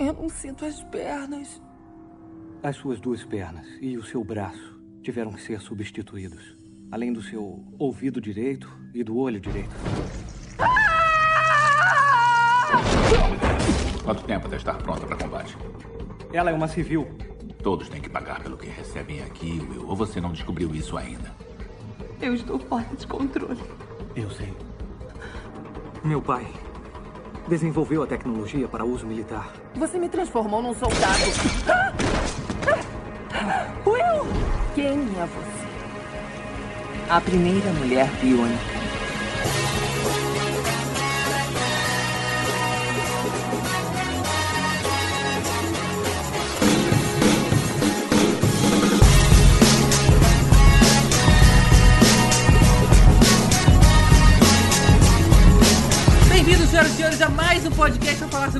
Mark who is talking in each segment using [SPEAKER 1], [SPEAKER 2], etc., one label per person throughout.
[SPEAKER 1] Eu não sinto as pernas.
[SPEAKER 2] As suas duas pernas e o seu braço tiveram que ser substituídos. Além do seu ouvido direito e do olho direito.
[SPEAKER 3] Quanto tempo até estar pronta para combate?
[SPEAKER 2] Ela é uma civil.
[SPEAKER 3] Todos têm que pagar pelo que recebem aqui, Will. Ou você não descobriu isso ainda?
[SPEAKER 1] Eu estou fora de controle.
[SPEAKER 2] Eu sei. Meu pai desenvolveu a tecnologia para uso militar.
[SPEAKER 1] Você me transformou num soldado. Will! Quem é você? A primeira mulher biônica.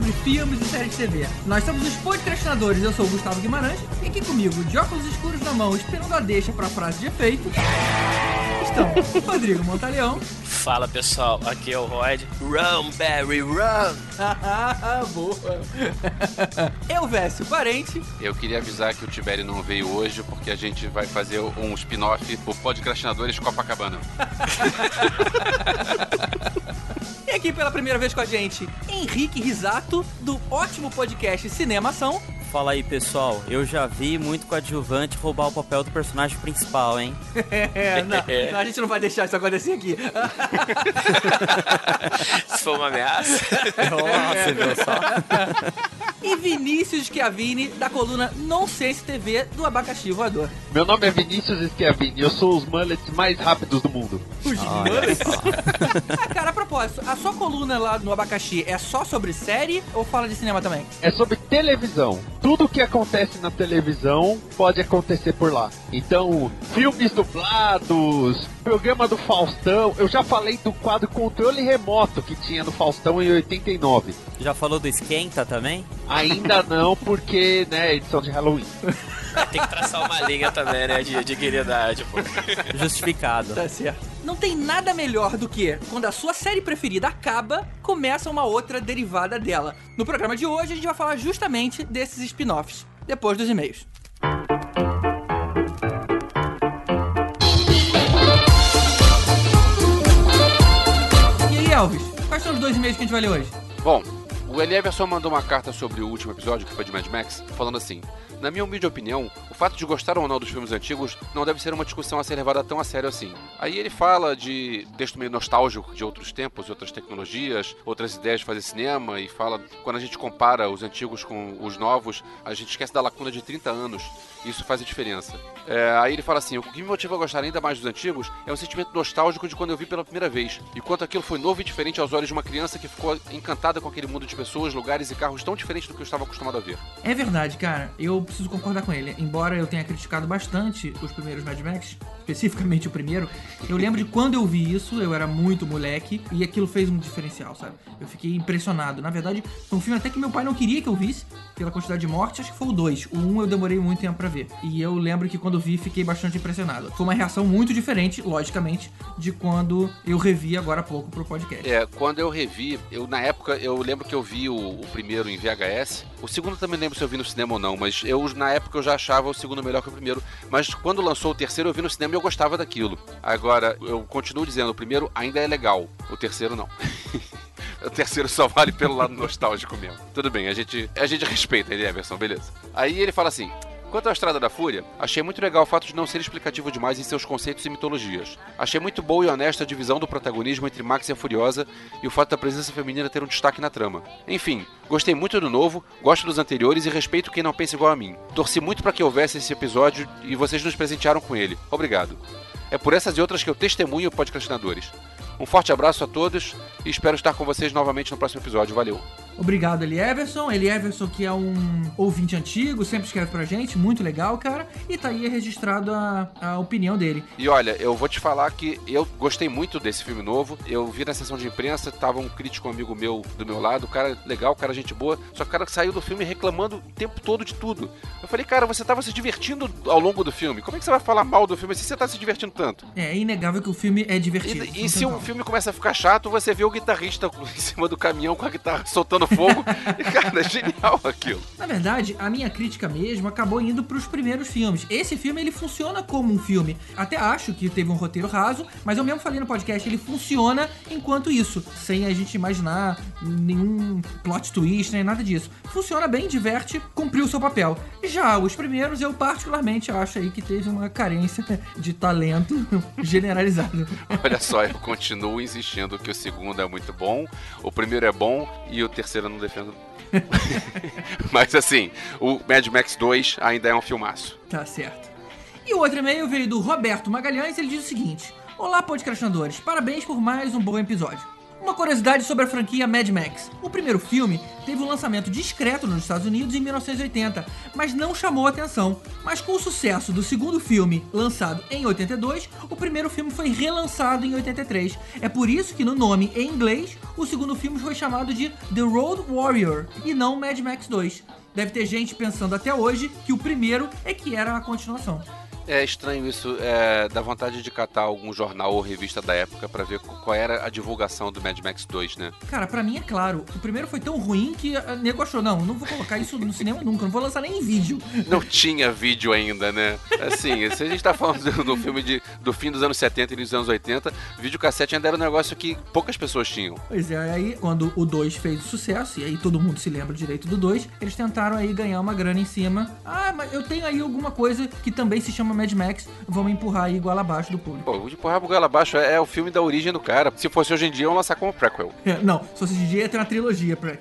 [SPEAKER 4] Sobre filmes e séries de TV. Nós somos os podcastinadores, eu sou o Gustavo Guimarães, e aqui comigo, de óculos escuros na mão, esperando a deixa para a frase de efeito, estão Rodrigo Montaleão.
[SPEAKER 5] Fala pessoal, aqui é o Rod. Run, Barry, run!
[SPEAKER 4] Boa! Eu, Vécio Parente,
[SPEAKER 6] Eu queria avisar que o Tibério não veio hoje porque a gente vai fazer um spin-off do Podcastinadores Copacabana.
[SPEAKER 4] e aqui pela primeira vez com a gente, Henrique Risato, do ótimo podcast Cinemação.
[SPEAKER 7] Fala aí, pessoal. Eu já vi muito coadjuvante roubar o papel do personagem principal, hein?
[SPEAKER 4] É, não, não, a gente não vai deixar isso acontecer aqui.
[SPEAKER 5] Se for uma ameaça.
[SPEAKER 7] Nossa, viu só?
[SPEAKER 4] E Vinícius Schiavini, da coluna Nonsense TV do Abacaxi Voador.
[SPEAKER 8] Meu nome é Vinícius Schiavini, eu sou os mullets mais rápidos do mundo.
[SPEAKER 7] Só.
[SPEAKER 4] Ah, cara, a propósito, a sua coluna lá no Abacaxi é só sobre série ou fala de cinema também?
[SPEAKER 8] É sobre televisão. Tudo que acontece na televisão pode acontecer por lá. Então, filmes dublados, programa do Faustão. Eu já falei do quadro Controle Remoto que tinha no Faustão em 89.
[SPEAKER 7] Já falou do Esquenta também?
[SPEAKER 8] Ainda não, porque, né, edição de Halloween.
[SPEAKER 5] Tem que traçar uma linha também, né? De dignidade, pô.
[SPEAKER 7] Justificado.
[SPEAKER 4] Tá certo. Não tem nada melhor do que quando a sua série preferida acaba, começa uma outra derivada dela. No programa de hoje a gente vai falar justamente desses spin-offs, depois dos e-mails. E aí, Elvis, quais são os dois e-mails que a gente vai ler hoje?
[SPEAKER 6] Bom, o Elieverson mandou uma carta sobre o último episódio, que foi de Mad Max, falando assim: Na minha humilde opinião, o fato de gostar ou não dos filmes antigos não deve ser uma discussão a ser levada tão a sério assim. Aí ele fala de texto meio nostálgico de outros tempos, outras tecnologias, outras ideias de fazer cinema, e fala quando a gente compara os antigos com os novos, a gente esquece da lacuna de 30 anos. Isso faz a diferença. É, aí ele fala assim: o que me motiva a gostar ainda mais dos antigos é um sentimento nostálgico de quando eu vi pela primeira vez. E quanto aquilo foi novo e diferente aos olhos de uma criança que ficou encantada com aquele mundo de pessoas, lugares e carros tão diferentes do que eu estava acostumado a ver.
[SPEAKER 4] É verdade, cara. Eu preciso concordar com ele. Embora eu tenha criticado bastante os primeiros Mad Max, especificamente o primeiro, eu lembro de quando eu vi isso, eu era muito moleque, e aquilo fez um diferencial, sabe? Eu fiquei impressionado. Na verdade, foi um filme até que meu pai não queria que eu visse, pela quantidade de mortes, acho que foi o 2. O 1 um eu demorei muito tempo pra ver. E eu lembro que quando vi, fiquei bastante impressionado. Foi uma reação muito diferente, logicamente, de quando eu revi agora há pouco pro podcast.
[SPEAKER 6] É, quando eu revi, eu na época, eu lembro que eu vi o, o primeiro em VHS. O segundo também lembro se eu vi no cinema ou não, mas eu na época eu já achava o segundo melhor que o primeiro. Mas quando lançou o terceiro, eu vi no cinema e eu gostava daquilo. Agora, eu continuo dizendo, o primeiro ainda é legal, o terceiro não. O terceiro só vale pelo lado nostálgico mesmo. Tudo bem, a gente, a gente respeita ele, Everson, beleza. Aí ele fala assim: Quanto à Estrada da Fúria, achei muito legal o fato de não ser explicativo demais em seus conceitos e mitologias. Achei muito boa e honesta a divisão do protagonismo entre Max e a Furiosa e o fato da presença feminina ter um destaque na trama. Enfim, gostei muito do novo, gosto dos anteriores e respeito quem não pensa igual a mim. Torci muito para que houvesse esse episódio e vocês nos presentearam com ele. Obrigado. É por essas e outras que eu testemunho podcastinadores. Um forte abraço a todos e espero estar com vocês novamente no próximo episódio. Valeu!
[SPEAKER 4] Obrigado, Eli Everson. Eli Everson, que é um ouvinte antigo, sempre escreve pra gente, muito legal, cara. E tá aí registrado a, a opinião dele.
[SPEAKER 6] E olha, eu vou te falar que eu gostei muito desse filme novo. Eu vi na sessão de imprensa, tava um crítico amigo meu do meu lado, o cara legal, cara gente boa. Só que o cara saiu do filme reclamando o tempo todo de tudo. Eu falei, cara, você tava se divertindo ao longo do filme. Como é que você vai falar mal do filme se você tá se divertindo tanto?
[SPEAKER 4] É, é inegável que o filme é divertido.
[SPEAKER 6] E, e se o filme começa a ficar chato, você vê o guitarrista em cima do caminhão com a guitarra soltando fogo. E, cara, é genial aquilo.
[SPEAKER 4] Na verdade, a minha crítica mesmo acabou indo pros primeiros filmes. Esse filme, ele funciona como um filme. Até acho que teve um roteiro raso, mas eu mesmo falei no podcast, ele funciona enquanto isso, sem a gente imaginar nenhum plot twist, nem nada disso. Funciona bem, diverte, cumpriu o seu papel. Já os primeiros, eu particularmente acho aí que teve uma carência de talento generalizado.
[SPEAKER 6] Olha só, eu continuo insistindo que o segundo é muito bom, o primeiro é bom e o terceiro eu não defendo. Mas assim, o Mad Max 2 ainda é um filmaço.
[SPEAKER 4] Tá certo. E o outro e-mail veio do Roberto Magalhães, ele diz o seguinte: Olá, podcastinadores, parabéns por mais um bom episódio. Uma curiosidade sobre a franquia Mad Max. O primeiro filme teve um lançamento discreto nos Estados Unidos em 1980, mas não chamou atenção. Mas com o sucesso do segundo filme, lançado em 82, o primeiro filme foi relançado em 83. É por isso que no nome em inglês, o segundo filme foi chamado de The Road Warrior e não Mad Max 2. Deve ter gente pensando até hoje que o primeiro é que era a continuação.
[SPEAKER 6] É estranho isso, é, dá vontade de catar algum jornal ou revista da época pra ver qual era a divulgação do Mad Max 2, né?
[SPEAKER 4] Cara, pra mim é claro, o primeiro foi tão ruim que a nego achou, não, não vou colocar isso no cinema nunca, não vou lançar nem em vídeo.
[SPEAKER 6] Não tinha vídeo ainda, né? Assim, se a gente tá falando do, do filme de, do fim dos anos 70 e dos anos 80, videocassete ainda era um negócio que poucas pessoas tinham.
[SPEAKER 4] Pois é, aí quando o 2 fez sucesso, e aí todo mundo se lembra direito do 2, eles tentaram aí ganhar uma grana em cima. Ah, mas eu tenho aí alguma coisa que também se chama Mad Max, vamos empurrar aí igual abaixo do público.
[SPEAKER 6] Pô, empurrar goela abaixo é, é o filme da origem do cara. Se fosse hoje em dia, iam lançar como prequel.
[SPEAKER 4] É, não, se fosse de dia ia ter uma trilogia pra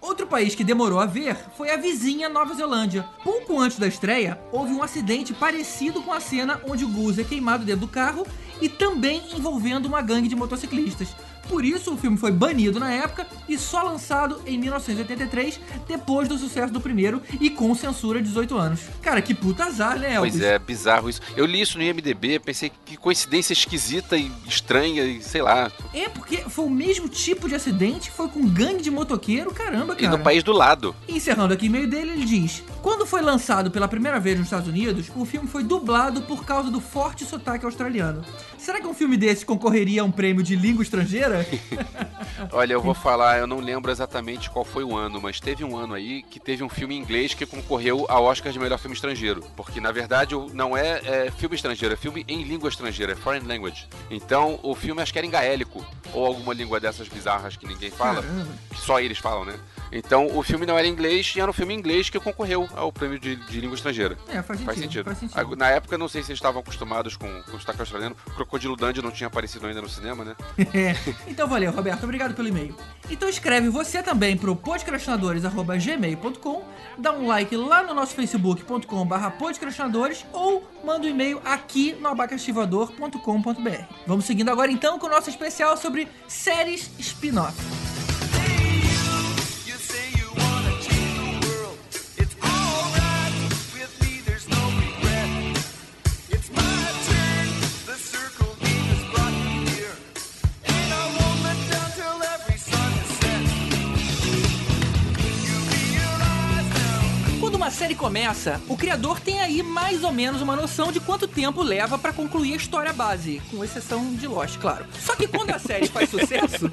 [SPEAKER 4] Outro país que demorou a ver foi a vizinha Nova Zelândia. Pouco antes da estreia, houve um acidente parecido com a cena onde o Gus é queimado dentro do carro e também envolvendo uma gangue de motociclistas. Por isso, o filme foi banido na época e só lançado em 1983, depois do sucesso do primeiro e com censura 18 anos. Cara, que puta azar, né, Elvis?
[SPEAKER 6] Pois é, bizarro isso. Eu li isso no IMDB, pensei que coincidência esquisita e estranha e sei lá.
[SPEAKER 4] É, porque foi o mesmo tipo de acidente, foi com gangue de motoqueiro, caramba, cara.
[SPEAKER 6] E no país do lado.
[SPEAKER 4] Encerrando aqui meio dele, ele diz: Quando foi lançado pela primeira vez nos Estados Unidos, o filme foi dublado por causa do forte sotaque australiano. Será que um filme desse concorreria a um prêmio de língua estrangeira?
[SPEAKER 6] Olha, eu vou falar, eu não lembro exatamente qual foi o ano, mas teve um ano aí que teve um filme em inglês que concorreu ao Oscar de melhor filme estrangeiro. Porque na verdade não é, é filme estrangeiro, é filme em língua estrangeira, é foreign language. Então o filme acho que era em gaélico, ou alguma língua dessas bizarras que ninguém fala,
[SPEAKER 4] Caramba.
[SPEAKER 6] que só eles falam, né? Então o filme não era inglês e era um filme inglês que concorreu ao prêmio de, de língua estrangeira.
[SPEAKER 4] É, faz sentido.
[SPEAKER 6] Faz sentido.
[SPEAKER 4] Faz sentido.
[SPEAKER 6] Na época, não sei se eles estavam acostumados com, com o sotaque australiano. Crocodilo Dundee não tinha aparecido ainda no cinema, né?
[SPEAKER 4] É. Então valeu, Roberto. Obrigado pelo e-mail. Então escreve você também pro podcastinadores.gmail.com, dá um like lá no nosso facebook.com.br podcastinadores ou manda um e-mail aqui no abacaxivador.com.br. Vamos seguindo agora então com o nosso especial sobre séries spin-off. Uma série começa, o criador tem aí mais ou menos uma noção de quanto tempo leva pra concluir a história base, com exceção de Lost, claro. Só que quando a série faz sucesso,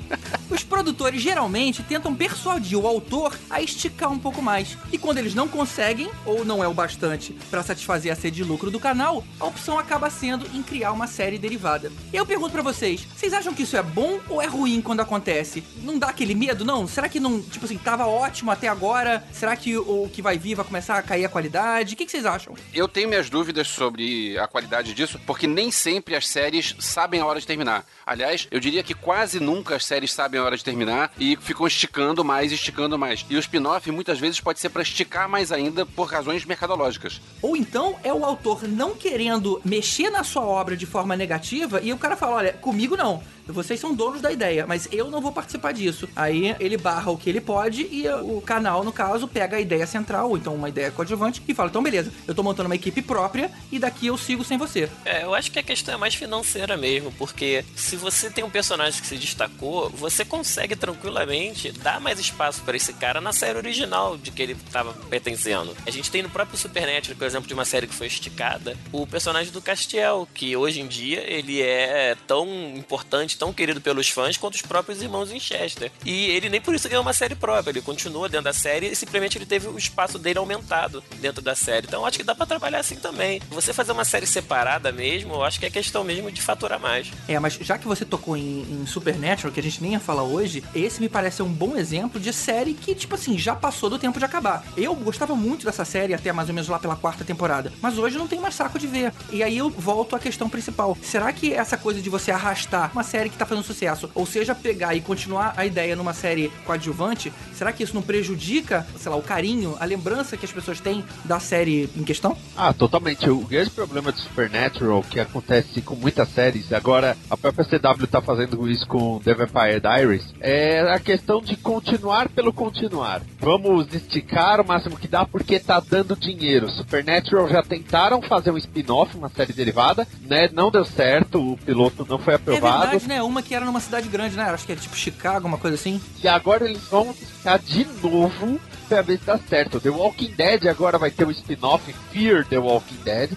[SPEAKER 4] os produtores geralmente tentam persuadir o autor a esticar um pouco mais. E quando eles não conseguem, ou não é o bastante pra satisfazer a sede de lucro do canal, a opção acaba sendo em criar uma série derivada. Eu pergunto pra vocês, vocês acham que isso é bom ou é ruim quando acontece? Não dá aquele medo, não? Será que não, tipo assim, tava ótimo até agora? Será que o que vai vir vai começar a cair a qualidade? O que, que vocês acham?
[SPEAKER 6] Eu tenho minhas dúvidas sobre a qualidade disso, porque nem sempre as séries sabem a hora de terminar. Aliás, eu diria que quase nunca as séries sabem a hora de terminar e ficam esticando mais, esticando mais. E o spin-off muitas vezes pode ser pra esticar mais ainda por razões mercadológicas.
[SPEAKER 4] Ou então é o autor não querendo mexer na sua obra de forma negativa e o cara fala: olha, comigo não. Vocês são donos da ideia, mas eu não vou participar disso. Aí ele barra o que ele pode e o canal, no caso, pega a ideia central, ou então uma ideia coadjuvante, e fala: então beleza, eu tô montando uma equipe própria e daqui eu sigo sem você.
[SPEAKER 5] É, eu acho que a questão é mais financeira mesmo, porque se você tem um personagem que se destacou, você consegue tranquilamente dar mais espaço para esse cara na série original de que ele estava pertencendo. A gente tem no próprio Supernatural, por exemplo, de uma série que foi esticada, o personagem do Castiel, que hoje em dia ele é tão importante adjuvante tão querido pelos fãs quanto os próprios irmãos Winchester. E ele nem por isso ganhou uma série própria, ele continua dentro da série e simplesmente ele teve o espaço dele aumentado dentro da série. Então acho que dá para trabalhar assim também. Você fazer uma série separada mesmo, eu acho que é questão mesmo de faturar mais.
[SPEAKER 4] É, mas já que você tocou em, em Supernatural, que a gente nem ia falar hoje, esse me parece um bom exemplo de série que, tipo assim, já passou do tempo de acabar. Eu gostava muito dessa série até mais ou menos lá pela quarta temporada, mas hoje não tem mais saco de ver. E aí eu volto à questão principal. Será que essa coisa de você arrastar uma série que tá fazendo sucesso, ou seja, pegar e continuar a ideia numa série coadjuvante, será que isso não prejudica, sei lá, o carinho, a lembrança que as pessoas têm da série em questão?
[SPEAKER 8] Ah, totalmente. O grande problema de Supernatural, que acontece com muitas séries, agora a própria CW tá fazendo isso com The Vampire Diaries, é a questão de continuar pelo continuar. Vamos esticar o máximo que dá porque tá dando dinheiro. Supernatural já tentaram fazer um spin-off, uma série derivada, né? Não deu certo, o piloto não foi aprovado.
[SPEAKER 4] É verdade, né? Uma que era numa cidade grande, né? Acho que era tipo Chicago, uma coisa assim.
[SPEAKER 8] E agora eles vão ficar de novo pra ver se dá certo. The Walking Dead agora vai ter um spin-off Fear The Walking Dead.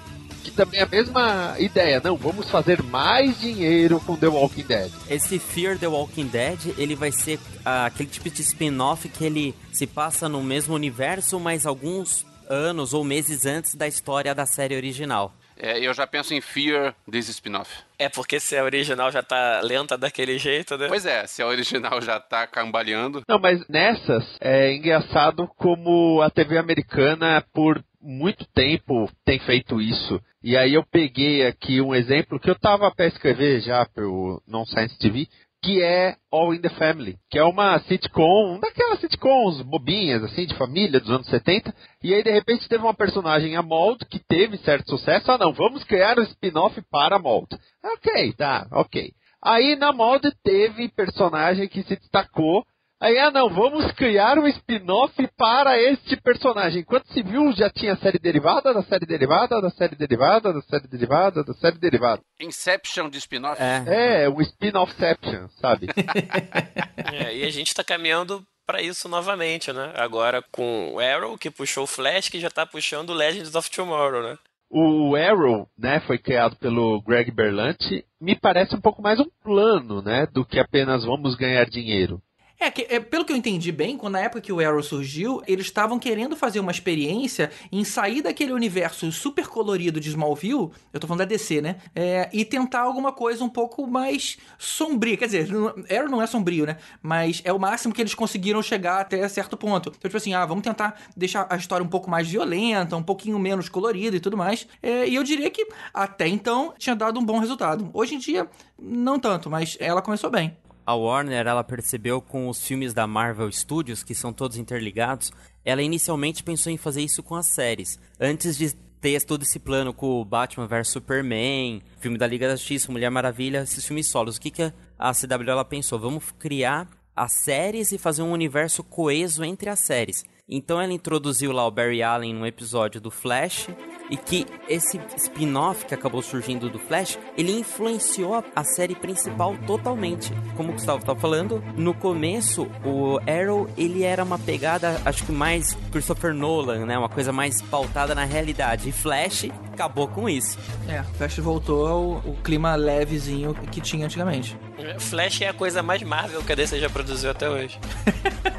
[SPEAKER 8] Que também é a mesma ideia, não, vamos fazer mais dinheiro com The Walking Dead.
[SPEAKER 7] Esse Fear the Walking Dead, ele vai ser ah, aquele tipo de spin-off que ele se passa no mesmo universo, mas alguns anos ou meses antes da história da série original.
[SPEAKER 6] É, eu já penso em Fear desse spin-off.
[SPEAKER 5] É porque se a original já tá lenta daquele jeito, né?
[SPEAKER 6] Pois é, se a original já tá cambaleando.
[SPEAKER 8] Não, mas nessas é engraçado como a TV americana por muito tempo tem feito isso. E aí eu peguei aqui um exemplo que eu tava para escrever já pro Non-Science TV, que é All in the Family, que é uma sitcom, daquelas sitcoms bobinhas, assim, de família dos anos 70. E aí, de repente, teve uma personagem, a Mold, que teve certo sucesso. Ah, não, vamos criar um spin-off para a Mold. Ok, tá, ok. Aí, na Mold, teve personagem que se destacou. Aí, ah, não, vamos criar um spin-off para este personagem. Enquanto se viu, já tinha série derivada, da série derivada, da série derivada, da série derivada, da série derivada.
[SPEAKER 6] Inception de spin-off.
[SPEAKER 7] É.
[SPEAKER 8] É, o spin-offception, sabe?
[SPEAKER 5] É, e a gente tá caminhando pra isso novamente, né? Agora com o Arrow, que puxou o Flash, que já tá puxando o Legends of Tomorrow, né?
[SPEAKER 8] O Arrow, né, foi criado pelo Greg Berlanti, me parece um pouco mais um plano, né, do que apenas vamos ganhar dinheiro.
[SPEAKER 4] É, que, é, pelo que eu entendi bem, quando na época que o Arrow surgiu, eles estavam querendo fazer uma experiência em sair daquele universo super colorido de Smallville, eu tô falando da DC, né? É, e tentar alguma coisa um pouco mais sombria. Quer dizer, Arrow não é sombrio, né? Mas é o máximo que eles conseguiram chegar até certo ponto. Então, tipo assim, ah, vamos tentar deixar a história um pouco mais violenta, um pouquinho menos colorida e tudo mais. É, e eu diria que até então tinha dado um bom resultado. Hoje em dia, não tanto, mas ela começou bem.
[SPEAKER 7] A Warner, ela percebeu com os filmes da Marvel Studios, que são todos interligados, ela inicialmente pensou em fazer isso com as séries. Antes de ter todo esse plano com o Batman vs Superman, filme da Liga da Justiça, Mulher Maravilha, esses filmes solos. O que, que a- CW ela pensou? Vamos criar as séries e fazer um universo coeso entre as séries. Então ela introduziu lá o Barry Allen num episódio do Flash e que esse spin-off que acabou surgindo do Flash, ele influenciou a, série principal totalmente. Como o Gustavo estava falando, no começo o Arrow, ele era uma pegada, acho que mais Christopher Nolan, né, uma coisa mais pautada na realidade. E Flash acabou com isso.
[SPEAKER 4] É, Flash voltou ao, ao clima levezinho que tinha antigamente.
[SPEAKER 5] Flash é a coisa mais Marvel que a DC já produziu até hoje.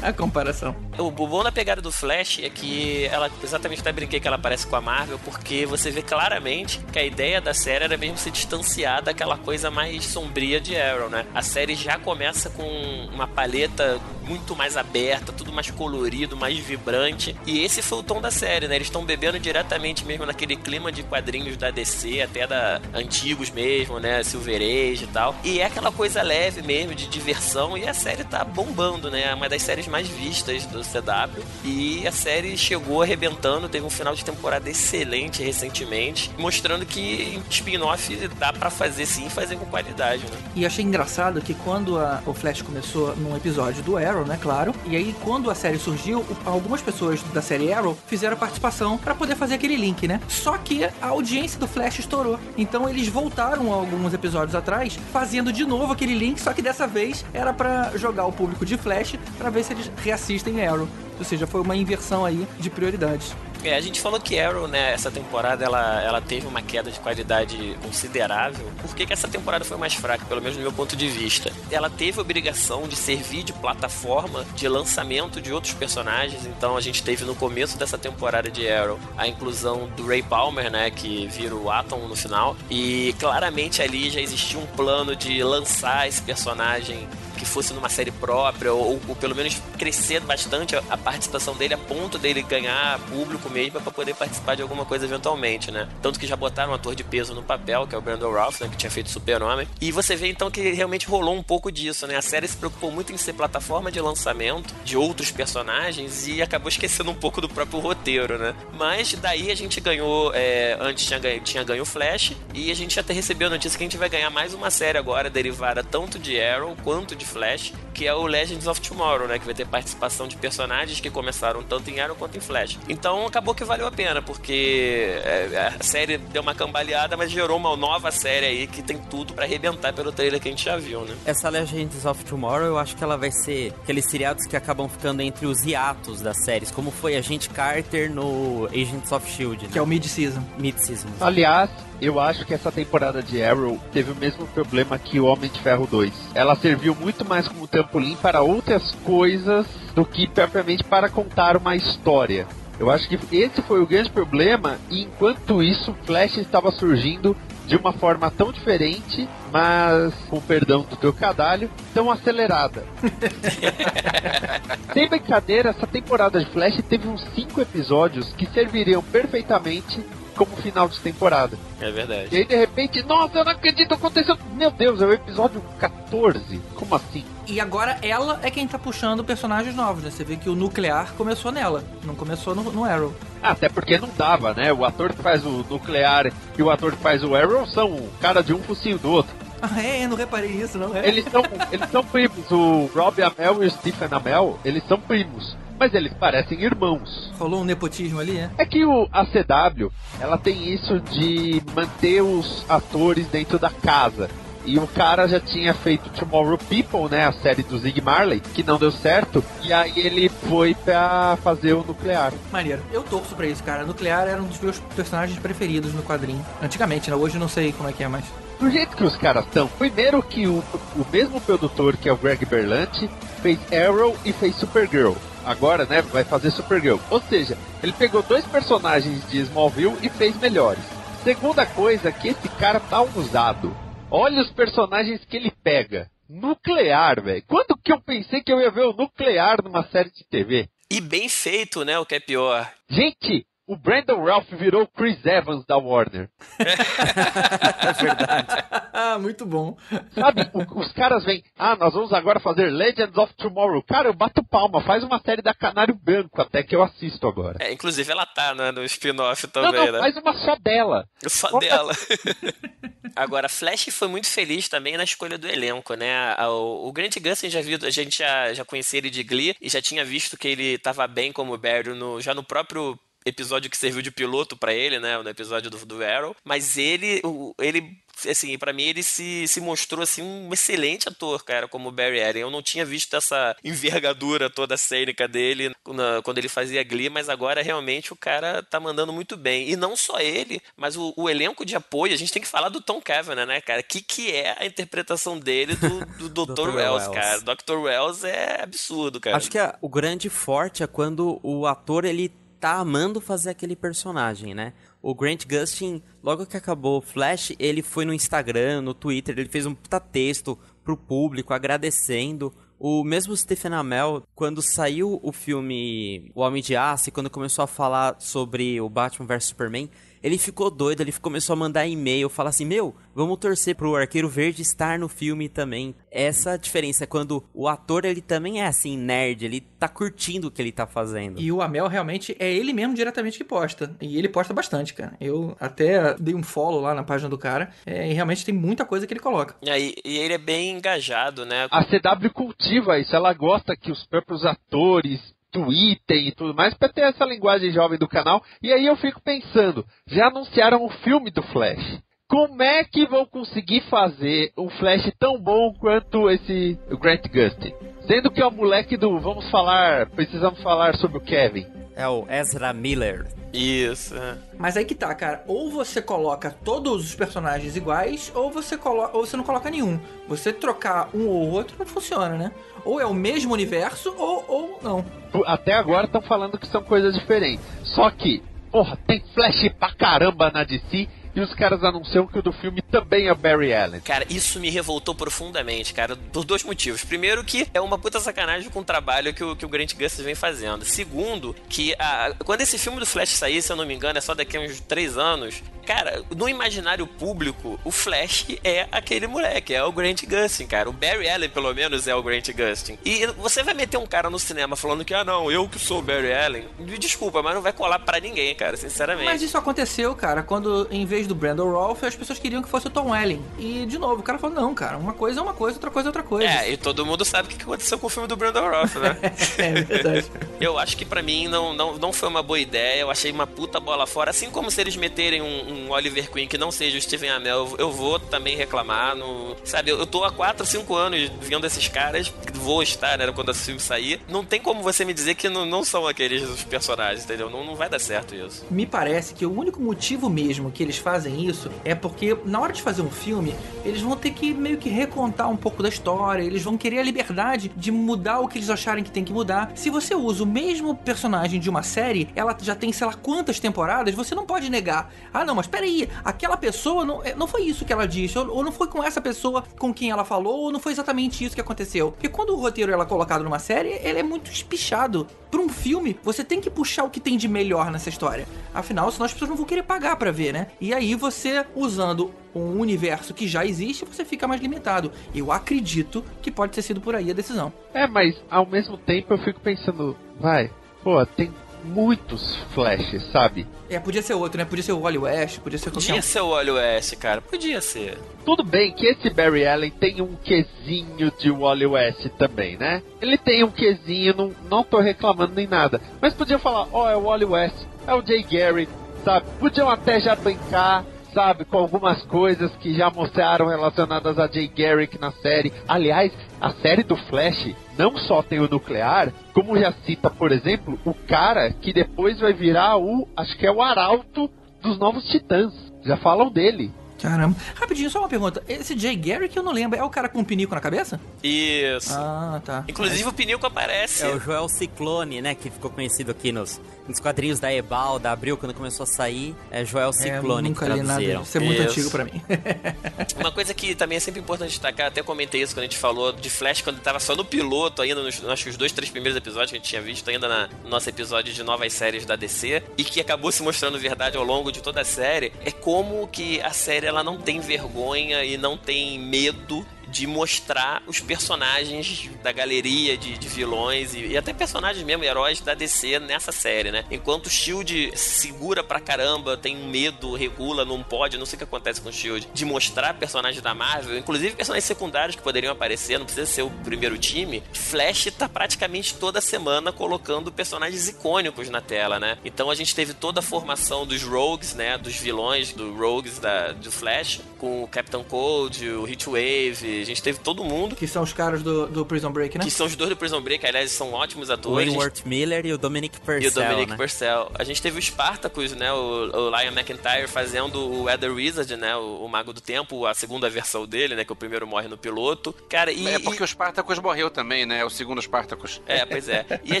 [SPEAKER 4] A comparação.
[SPEAKER 5] O bom da pegada do Flash é que ela exatamente até brinquei que ela parece com a Marvel, porque você vê claramente que a ideia da série era mesmo se distanciar daquela coisa mais sombria de Arrow, né? A série já começa com uma paleta muito mais aberta, tudo mais colorido, mais vibrante. E esse foi o tom da série, né? Eles estão bebendo diretamente mesmo naquele clima de quadrinhos da DC, até da antigos mesmo, né? Silver Age e tal. E é aquela coisa leve mesmo, de diversão. E a série tá bombando, né? É uma das séries mais vistas do CW. E a série chegou arrebentando, teve um final de temporada excelente recentemente, mostrando que spin-off dá pra fazer sim, fazer com qualidade, né?
[SPEAKER 4] E achei engraçado que quando a- o Flash começou num episódio do Arrow, né, claro, e aí quando a série surgiu, algumas pessoas da série Arrow fizeram participação pra poder fazer aquele link, né? Só que a audiência do Flash estourou. Então eles voltaram alguns episódios atrás, fazendo de novo aquele link, só que dessa vez era pra jogar o público de Flash pra ver se eles reassistem Arrow. Ou seja, foi uma inversão aí de prioridades.
[SPEAKER 5] É, a gente falou que Arrow, né, essa temporada, ela, ela teve uma queda de qualidade considerável. Por que, que essa temporada foi mais fraca, pelo menos do meu ponto de vista? Ela teve a obrigação de servir de plataforma de lançamento de outros personagens, então a gente teve no começo dessa temporada de Arrow a inclusão do Ray Palmer, né, que vira o Atom no final, e claramente ali já existia um plano de lançar esse personagem que fosse numa série própria, ou, ou pelo menos crescer bastante a, a, participação dele a ponto dele ganhar público mesmo para poder participar de alguma coisa eventualmente, né? Tanto que já botaram um ator de peso no papel, que é o Brandon Ralph, né, que tinha feito Super-Homem. E você vê então que realmente rolou um pouco disso, né? A série se preocupou muito em ser plataforma de lançamento de outros personagens e acabou esquecendo um pouco do próprio roteiro, né? Mas daí a gente ganhou, é, antes tinha ganho, tinha ganho Flash, e a gente até recebeu a notícia que a gente vai ganhar mais uma série agora derivada tanto de Arrow quanto de Flash, que é o Legends of Tomorrow, né? Que vai ter participação de personagens que começaram tanto em Arrow quanto em Flash. Então acabou que valeu a pena, porque é, a série deu uma cambaleada, mas gerou uma nova série aí que tem tudo para arrebentar pelo trailer que a gente já viu, né?
[SPEAKER 7] Essa Legends of Tomorrow, eu acho que ela vai ser aqueles seriados que acabam ficando entre os hiatos das séries, como foi a gente Carter no Agents of Shield. Né?
[SPEAKER 4] Que é o mid-season.
[SPEAKER 7] Mid-season.
[SPEAKER 8] Aliás, eu acho que essa temporada de Arrow teve o mesmo problema que o Homem de Ferro 2. Ela serviu muito mais como trampolim para outras coisas do que propriamente para contar uma história. Eu acho que esse foi o grande problema, e enquanto isso, Flash estava surgindo de uma forma tão diferente, mas, com perdão do teu cadalho, tão acelerada. Sem brincadeira, essa temporada de Flash teve uns 5 episódios que serviriam perfeitamente como final de temporada.
[SPEAKER 5] É verdade.
[SPEAKER 8] E aí de repente, nossa, eu não acredito, aconteceu. Meu Deus, é o episódio 14. Como assim?
[SPEAKER 4] E agora ela é quem tá puxando personagens novos, né? Você vê que o nuclear começou nela, não começou no, no Arrow.
[SPEAKER 8] Até porque não dava, né? O ator que faz o nuclear e o ator que faz o Arrow são cara de um focinho do outro.
[SPEAKER 4] Ah, é, eu não reparei nisso, não é?
[SPEAKER 8] Eles são, eles são primos. O Rob Amell e o Stephen Amell, eles são primos mas eles parecem irmãos.
[SPEAKER 4] Rolou um nepotismo ali, é?
[SPEAKER 8] É que o, a CW, ela tem isso de manter os atores dentro da casa. E o cara já tinha feito Tomorrow People, né? A série do Zig Marley, que não deu certo. E aí ele foi pra fazer o Nuclear.
[SPEAKER 4] Maneiro. Eu torço pra isso, cara. Nuclear era um dos meus personagens preferidos no quadrinho. Antigamente, né? Hoje eu não sei como é que é mais.
[SPEAKER 8] Do jeito que os caras estão, primeiro que o, o mesmo produtor, que é o Greg Berlanti, fez Arrow e fez Supergirl agora, né, vai fazer Supergirl. Ou seja, ele pegou dois personagens de Smallville e fez melhores. Segunda coisa, que esse cara tá usado. Olha os personagens que ele pega. Nuclear, velho. Quando que eu pensei que eu ia ver o nuclear numa série de TV?
[SPEAKER 5] E bem feito, né? O que é pior.
[SPEAKER 8] Gente, o Brandon Ralph virou Chris Evans da Warner.
[SPEAKER 4] é verdade. Ah, muito bom.
[SPEAKER 8] Sabe, o, os caras vêm, ah, nós vamos agora fazer Legends of Tomorrow. Cara, eu bato palma, faz uma série da Canário Branco, até que eu assisto agora.
[SPEAKER 5] É, inclusive ela tá né, no spin-off também,
[SPEAKER 8] não, não,
[SPEAKER 5] né?
[SPEAKER 8] Faz uma só dela.
[SPEAKER 5] Só dela. Agora, Flash foi muito feliz também na escolha do elenco, né? O, o Grant Gustin já viu, a gente já, já conhecia ele de Glee e já tinha visto que ele estava bem como Barry no, já no próprio episódio que serviu de piloto para ele, né? No episódio do, do Arrow. Mas ele, ele assim, para mim ele se, se mostrou assim um excelente ator, cara, como Barry Allen. Eu não tinha visto essa envergadura toda cênica dele na, quando ele fazia Glee, mas agora realmente o cara tá mandando muito bem. E não só ele, mas o, o elenco de apoio, a gente tem que falar do Tom Cavanagh, né, cara? Que que é a interpretação dele do, do Dr. Wells, Wells, cara? Dr. Wells é absurdo, cara.
[SPEAKER 7] Acho que a, o grande forte é quando o ator ele tá amando fazer aquele personagem, né? O Grant Gustin, logo que acabou o Flash, ele foi no Instagram, no Twitter, ele fez um puta texto pro público agradecendo. O mesmo Stephen Amell, quando saiu o filme O Homem de Aço, quando começou a falar sobre o Batman vs Superman, ele ficou doido, ele começou a mandar e-mail, falar assim: Meu, vamos torcer pro Arqueiro Verde estar no filme também. Essa diferença é quando o ator ele também é assim, nerd, ele tá curtindo o que ele tá fazendo.
[SPEAKER 4] E o Amel realmente é ele mesmo diretamente que posta. E ele posta bastante, cara. Eu até dei um follow lá na página do cara. É, e realmente tem muita coisa que ele coloca.
[SPEAKER 5] E, e ele é bem engajado, né?
[SPEAKER 8] A CW cultiva isso, ela gosta que os próprios atores Twitter e tudo mais para ter essa linguagem jovem do canal. E aí eu fico pensando, já anunciaram o filme do Flash. Como é que vão conseguir fazer um Flash tão bom quanto esse Grant Gustin? Sendo que é o moleque do vamos falar, precisamos falar sobre o Kevin.
[SPEAKER 7] É o Ezra Miller.
[SPEAKER 5] Isso. é.
[SPEAKER 4] Mas aí que tá, cara. Ou você coloca todos os personagens iguais, ou você, colo ou você não coloca nenhum. Você trocar um ou outro não funciona, né? Ou é o mesmo universo, ou, ou não.
[SPEAKER 8] Até agora estão falando que são coisas diferentes. Só que, porra, tem Flash pra caramba na DC e os caras anunciam que o do filme também é Barry Allen.
[SPEAKER 5] Cara, isso me revoltou profundamente, cara, por dois motivos. Primeiro, que é uma puta sacanagem com o trabalho que o, que o Grant Gustin vem fazendo. Segundo, que a, quando esse filme do Flash sair, se eu não me engano, é só daqui a uns três anos. Cara, no imaginário público, o Flash é aquele moleque, é o Grant Gustin, cara. O Barry Allen, pelo menos, é o Grant Gustin. E você vai meter um cara no cinema falando que, ah, não, eu que sou o Barry Allen. Me desculpa, mas não vai colar pra ninguém, cara, sinceramente.
[SPEAKER 4] Mas isso aconteceu, cara, quando em vez do Brandon Rolfe, as pessoas queriam que fosse o Tom Welling. E, de novo, o cara falou, não, cara, uma coisa é uma coisa, outra coisa é outra coisa.
[SPEAKER 5] É, e todo mundo sabe o que aconteceu com o filme do Brandon Roth, né?
[SPEAKER 4] é verdade.
[SPEAKER 5] Eu acho que pra mim não, não, não foi uma boa ideia. Eu achei uma puta bola fora. Assim como se eles meterem um, um Oliver Queen que não seja o Steven Amell, eu, eu vou também reclamar. No, sabe, eu, eu tô há 4, 5 anos vendo esses caras, vou estar, né, quando esse filme sair. Não tem como você me dizer que não, não são aqueles os personagens, entendeu? Não, não vai dar certo isso.
[SPEAKER 4] Me parece que o único motivo mesmo que eles fazem isso é porque na hora de fazer um filme, eles vão ter que meio que recontar um pouco da história, eles vão querer a liberdade de mudar o que eles acharem que tem que mudar. Se você usa o mesmo personagem de uma série, ela já tem sei lá quantas temporadas, você não pode negar. Ah, não, mas peraí, aquela pessoa não, é, não foi isso que ela disse, ou, ou não foi com essa pessoa com quem ela falou, ou não foi exatamente isso que aconteceu. Porque quando o roteiro ela é colocado numa série, ele é muito espichado. Para um filme, você tem que puxar o que tem de melhor nessa história. Afinal, senão as pessoas não vão querer pagar pra ver, né? E aí você, usando um universo que já existe, você fica mais limitado. Eu acredito que pode ter sido por aí a decisão.
[SPEAKER 8] É, mas ao mesmo tempo eu fico pensando, vai, pô, tem muitos flashes, sabe?
[SPEAKER 4] É, podia ser outro, né? Podia ser o Wally West, podia ser qualquer
[SPEAKER 5] Podia
[SPEAKER 4] um.
[SPEAKER 5] ser o Wally West, cara. Podia ser.
[SPEAKER 8] Tudo bem que esse Barry Allen tem um quesinho de Wally West também, né? Ele tem um quesinho, não, não tô reclamando nem nada. Mas podia falar, ó, é o Wally West, é o Jay Garrick, sabe? Podiam até já brincar, sabe, com algumas coisas que já mostraram relacionadas a Jay Garrick na série. Aliás, a série do Flash não só tem o nuclear, como já cita, por exemplo, o cara que depois vai virar o, acho que é o arauto dos Novos Titãs. Já falam dele.
[SPEAKER 4] Caramba. Rapidinho, só uma pergunta. Esse Jay Garrick, eu não lembro, é o cara com um pinico na cabeça?
[SPEAKER 5] Isso.
[SPEAKER 4] Ah, tá.
[SPEAKER 5] Inclusive o Pinico aparece.
[SPEAKER 7] É o Joel Ciclone, né? Que ficou conhecido aqui nos, nos quadrinhos da Ebal, da Abril, quando começou a sair. É Joel
[SPEAKER 4] É,
[SPEAKER 7] Ciclone
[SPEAKER 4] nunca
[SPEAKER 7] que
[SPEAKER 4] li nada.
[SPEAKER 7] traduziram.
[SPEAKER 4] Isso é muito
[SPEAKER 5] Isso.
[SPEAKER 4] antigo pra mim.
[SPEAKER 5] Uma coisa que também é sempre importante destacar, até comentei isso quando a gente falou de Flash, quando tava só no piloto ainda, nos, acho que os dois, três primeiros episódios que a gente tinha visto ainda na, no nosso episódio de novas séries da DC, e que acabou se mostrando verdade ao longo de toda a série, é como que a série ela não tem vergonha e não tem medo de mostrar os personagens da galeria de, de vilões e, e até personagens mesmo, heróis da DC nessa série, né? Enquanto o Shield segura pra caramba, tem medo, regula, não pode, não sei o que acontece com o Shield, de mostrar personagens da Marvel, inclusive personagens secundários que poderiam aparecer, não precisa ser o primeiro time. Flash tá praticamente toda semana colocando personagens icônicos na tela, né? Então a gente teve toda a formação dos Rogues, né? Dos vilões do Rogues da, do Flash, com o Captain Cold, o Heatwave, a gente teve todo mundo.
[SPEAKER 4] que são os caras do, do Prison Break, né?
[SPEAKER 5] Que são os dois do Prison Break, aliás, são ótimos atores.
[SPEAKER 7] Wayneworth Miller e o Dominic Purcell,
[SPEAKER 5] E o Dominic
[SPEAKER 7] né?
[SPEAKER 5] Purcell. A gente teve o Spartacus, né? O, o Lion McIntyre fazendo o Weather Wizard, né? O, o Mago do Tempo, a segunda versão dele, né? Que o primeiro morre no piloto. Cara, e.
[SPEAKER 6] É porque
[SPEAKER 5] e-
[SPEAKER 6] o Spartacus morreu também, né? O segundo Spartacus.
[SPEAKER 5] É, pois é. E a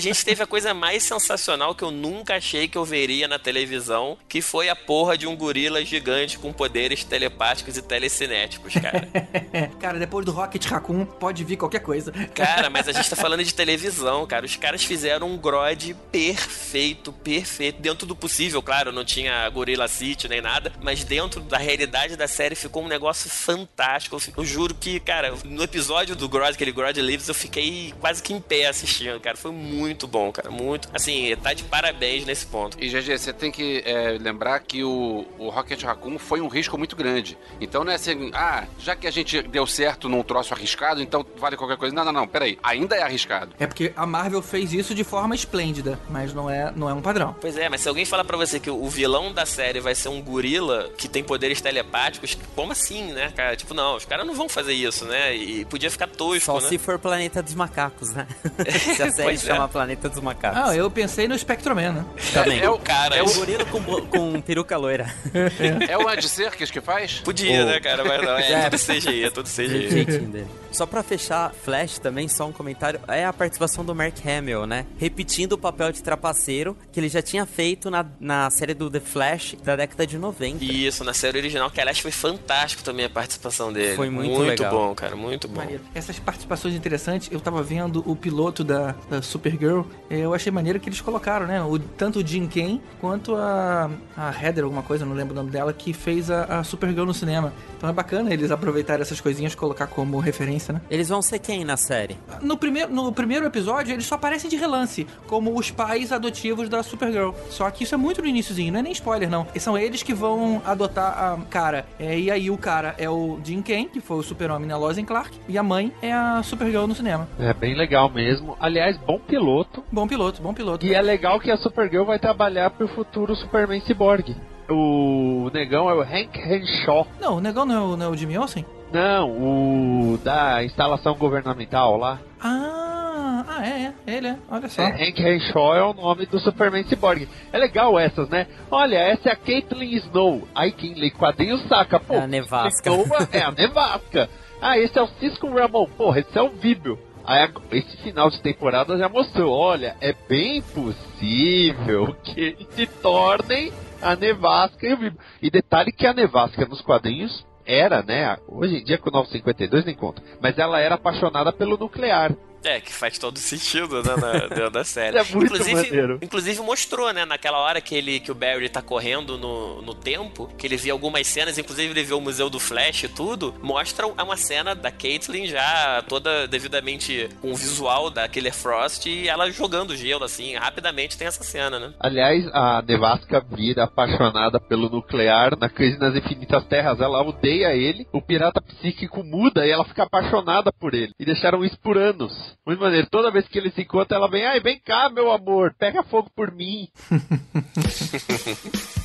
[SPEAKER 5] gente teve a coisa mais sensacional que eu nunca achei que eu veria na televisão, que foi a porra de um gorila gigante com poderes telepáticos e telecinéticos, cara.
[SPEAKER 4] cara, depois do Rocket Raccoon, pode vir qualquer coisa.
[SPEAKER 5] Cara, mas a gente tá falando de televisão, cara. Os caras fizeram um Grod perfeito, perfeito. Dentro do possível, claro, não tinha Gorilla City nem nada, mas dentro da realidade da série ficou um negócio fantástico. Eu, juro que, cara, no episódio do Grod, aquele Grod Lives, eu fiquei quase que em pé assistindo, cara. Foi muito bom, cara. Muito. Assim, tá de parabéns nesse ponto.
[SPEAKER 6] E GG, você tem que é, lembrar que o, o Rocket Raccoon foi um risco muito grande. Então não é assim, ah, já que a gente deu certo certo num troço arriscado, então vale qualquer coisa. Não, não, não, peraí. Ainda é arriscado.
[SPEAKER 4] É porque a Marvel fez isso de forma esplêndida, mas não é, não é um padrão.
[SPEAKER 5] Pois é, mas se alguém falar pra você que o vilão da série vai ser um gorila que tem poderes telepáticos, como assim, né, cara? Tipo, não, os caras não vão fazer isso, né? E podia ficar tosco,
[SPEAKER 7] Só
[SPEAKER 5] né?
[SPEAKER 7] se for Planeta dos Macacos, né? se a série
[SPEAKER 5] Pois é.
[SPEAKER 7] chama Planeta dos Macacos.
[SPEAKER 4] Ah, eu pensei no Spectroman, né?
[SPEAKER 7] Também.
[SPEAKER 5] É o cara.
[SPEAKER 7] É o gorila com, com peruca loira.
[SPEAKER 6] É o Andy Serkis que faz?
[SPEAKER 5] Podia,
[SPEAKER 7] Oh.
[SPEAKER 5] né, cara? Mas não, é,
[SPEAKER 7] É.
[SPEAKER 5] tudo CGI, é tudo
[SPEAKER 7] Do Jeitinho dele. Só pra fechar, Flash também, só um comentário, é a participação do Mark Hamill, né? Repetindo o papel de trapaceiro que ele já tinha feito na, na série do The Flash da década de 90.
[SPEAKER 5] Isso, na série original, que aliás foi fantástico também a participação dele.
[SPEAKER 7] Foi muito legal.
[SPEAKER 5] bom, cara, muito bom.
[SPEAKER 4] Maneiro. Essas participações interessantes, eu tava vendo o piloto da, da Supergirl, eh, eu achei maneiro que eles colocaram, né? O, tanto o Jim Kane quanto a, a Heather, alguma coisa, não lembro o nome dela, que fez a, a Supergirl no cinema. Então é bacana eles aproveitarem essas coisinhas e colocar como referência, né?
[SPEAKER 7] Eles vão ser quem na série?
[SPEAKER 4] No primeiro, no primeiro episódio, eles só aparecem de relance, como os pais adotivos da Supergirl. Só que isso é muito no iníciozinho, não é nem spoiler, não. E são eles que vão adotar a cara. É, e aí o cara é o Jim Kane, que foi o super-homem na Lois and Clark, e a mãe é a Supergirl no cinema.
[SPEAKER 8] É bem legal mesmo. Aliás, bom piloto.
[SPEAKER 4] Bom piloto, bom piloto.
[SPEAKER 8] E é legal que a Supergirl vai trabalhar pro futuro Superman Cyborg. O negão é o Hank Henshaw.
[SPEAKER 4] Não, o negão não é o, não é o Jimmy Olsen?
[SPEAKER 8] Não, o da instalação governamental lá.
[SPEAKER 4] Ah, ah é, é, ele é. Olha só.
[SPEAKER 8] É, Hank Henshaw é o nome do Superman Cyborg. É legal essas, né? Olha, essa é a Caitlyn Snow. Aí quem lê quadrinhos saca, pô.
[SPEAKER 7] É a nevasca.
[SPEAKER 8] Snow é a nevasca. Ah, esse é o Cisco Ramon. Porra, esse é o Vibrio. Aí esse final de temporada já mostrou, olha, é bem possível que eles se tornem a nevasca e o Vibrio. E detalhe que a nevasca nos quadrinhos era, né? Hoje em dia com o 952 nem conta. Mas ela era apaixonada pelo nuclear.
[SPEAKER 5] É, que faz todo sentido, né, na, da série.
[SPEAKER 8] É muito
[SPEAKER 5] inclusive,
[SPEAKER 8] maneiro.
[SPEAKER 5] inclusive mostrou, né, naquela hora que ele que o Barry tá correndo no, no tempo, que ele vê algumas cenas, inclusive ele vê o Museu do Flash e tudo, mostra uma cena da Caitlyn já toda devidamente com o visual da Killer Frost e ela jogando gelo, assim, rapidamente tem essa cena, né?
[SPEAKER 8] Aliás, a Nevasca vira apaixonada pelo nuclear na crise nas infinitas terras. Ela odeia ele, o pirata psíquico muda e ela fica apaixonada por ele. E deixaram isso por anos. Muito maneiro. Toda vez que eles se encontram, ela vem, ai, vem cá, meu amor, pega fogo por mim.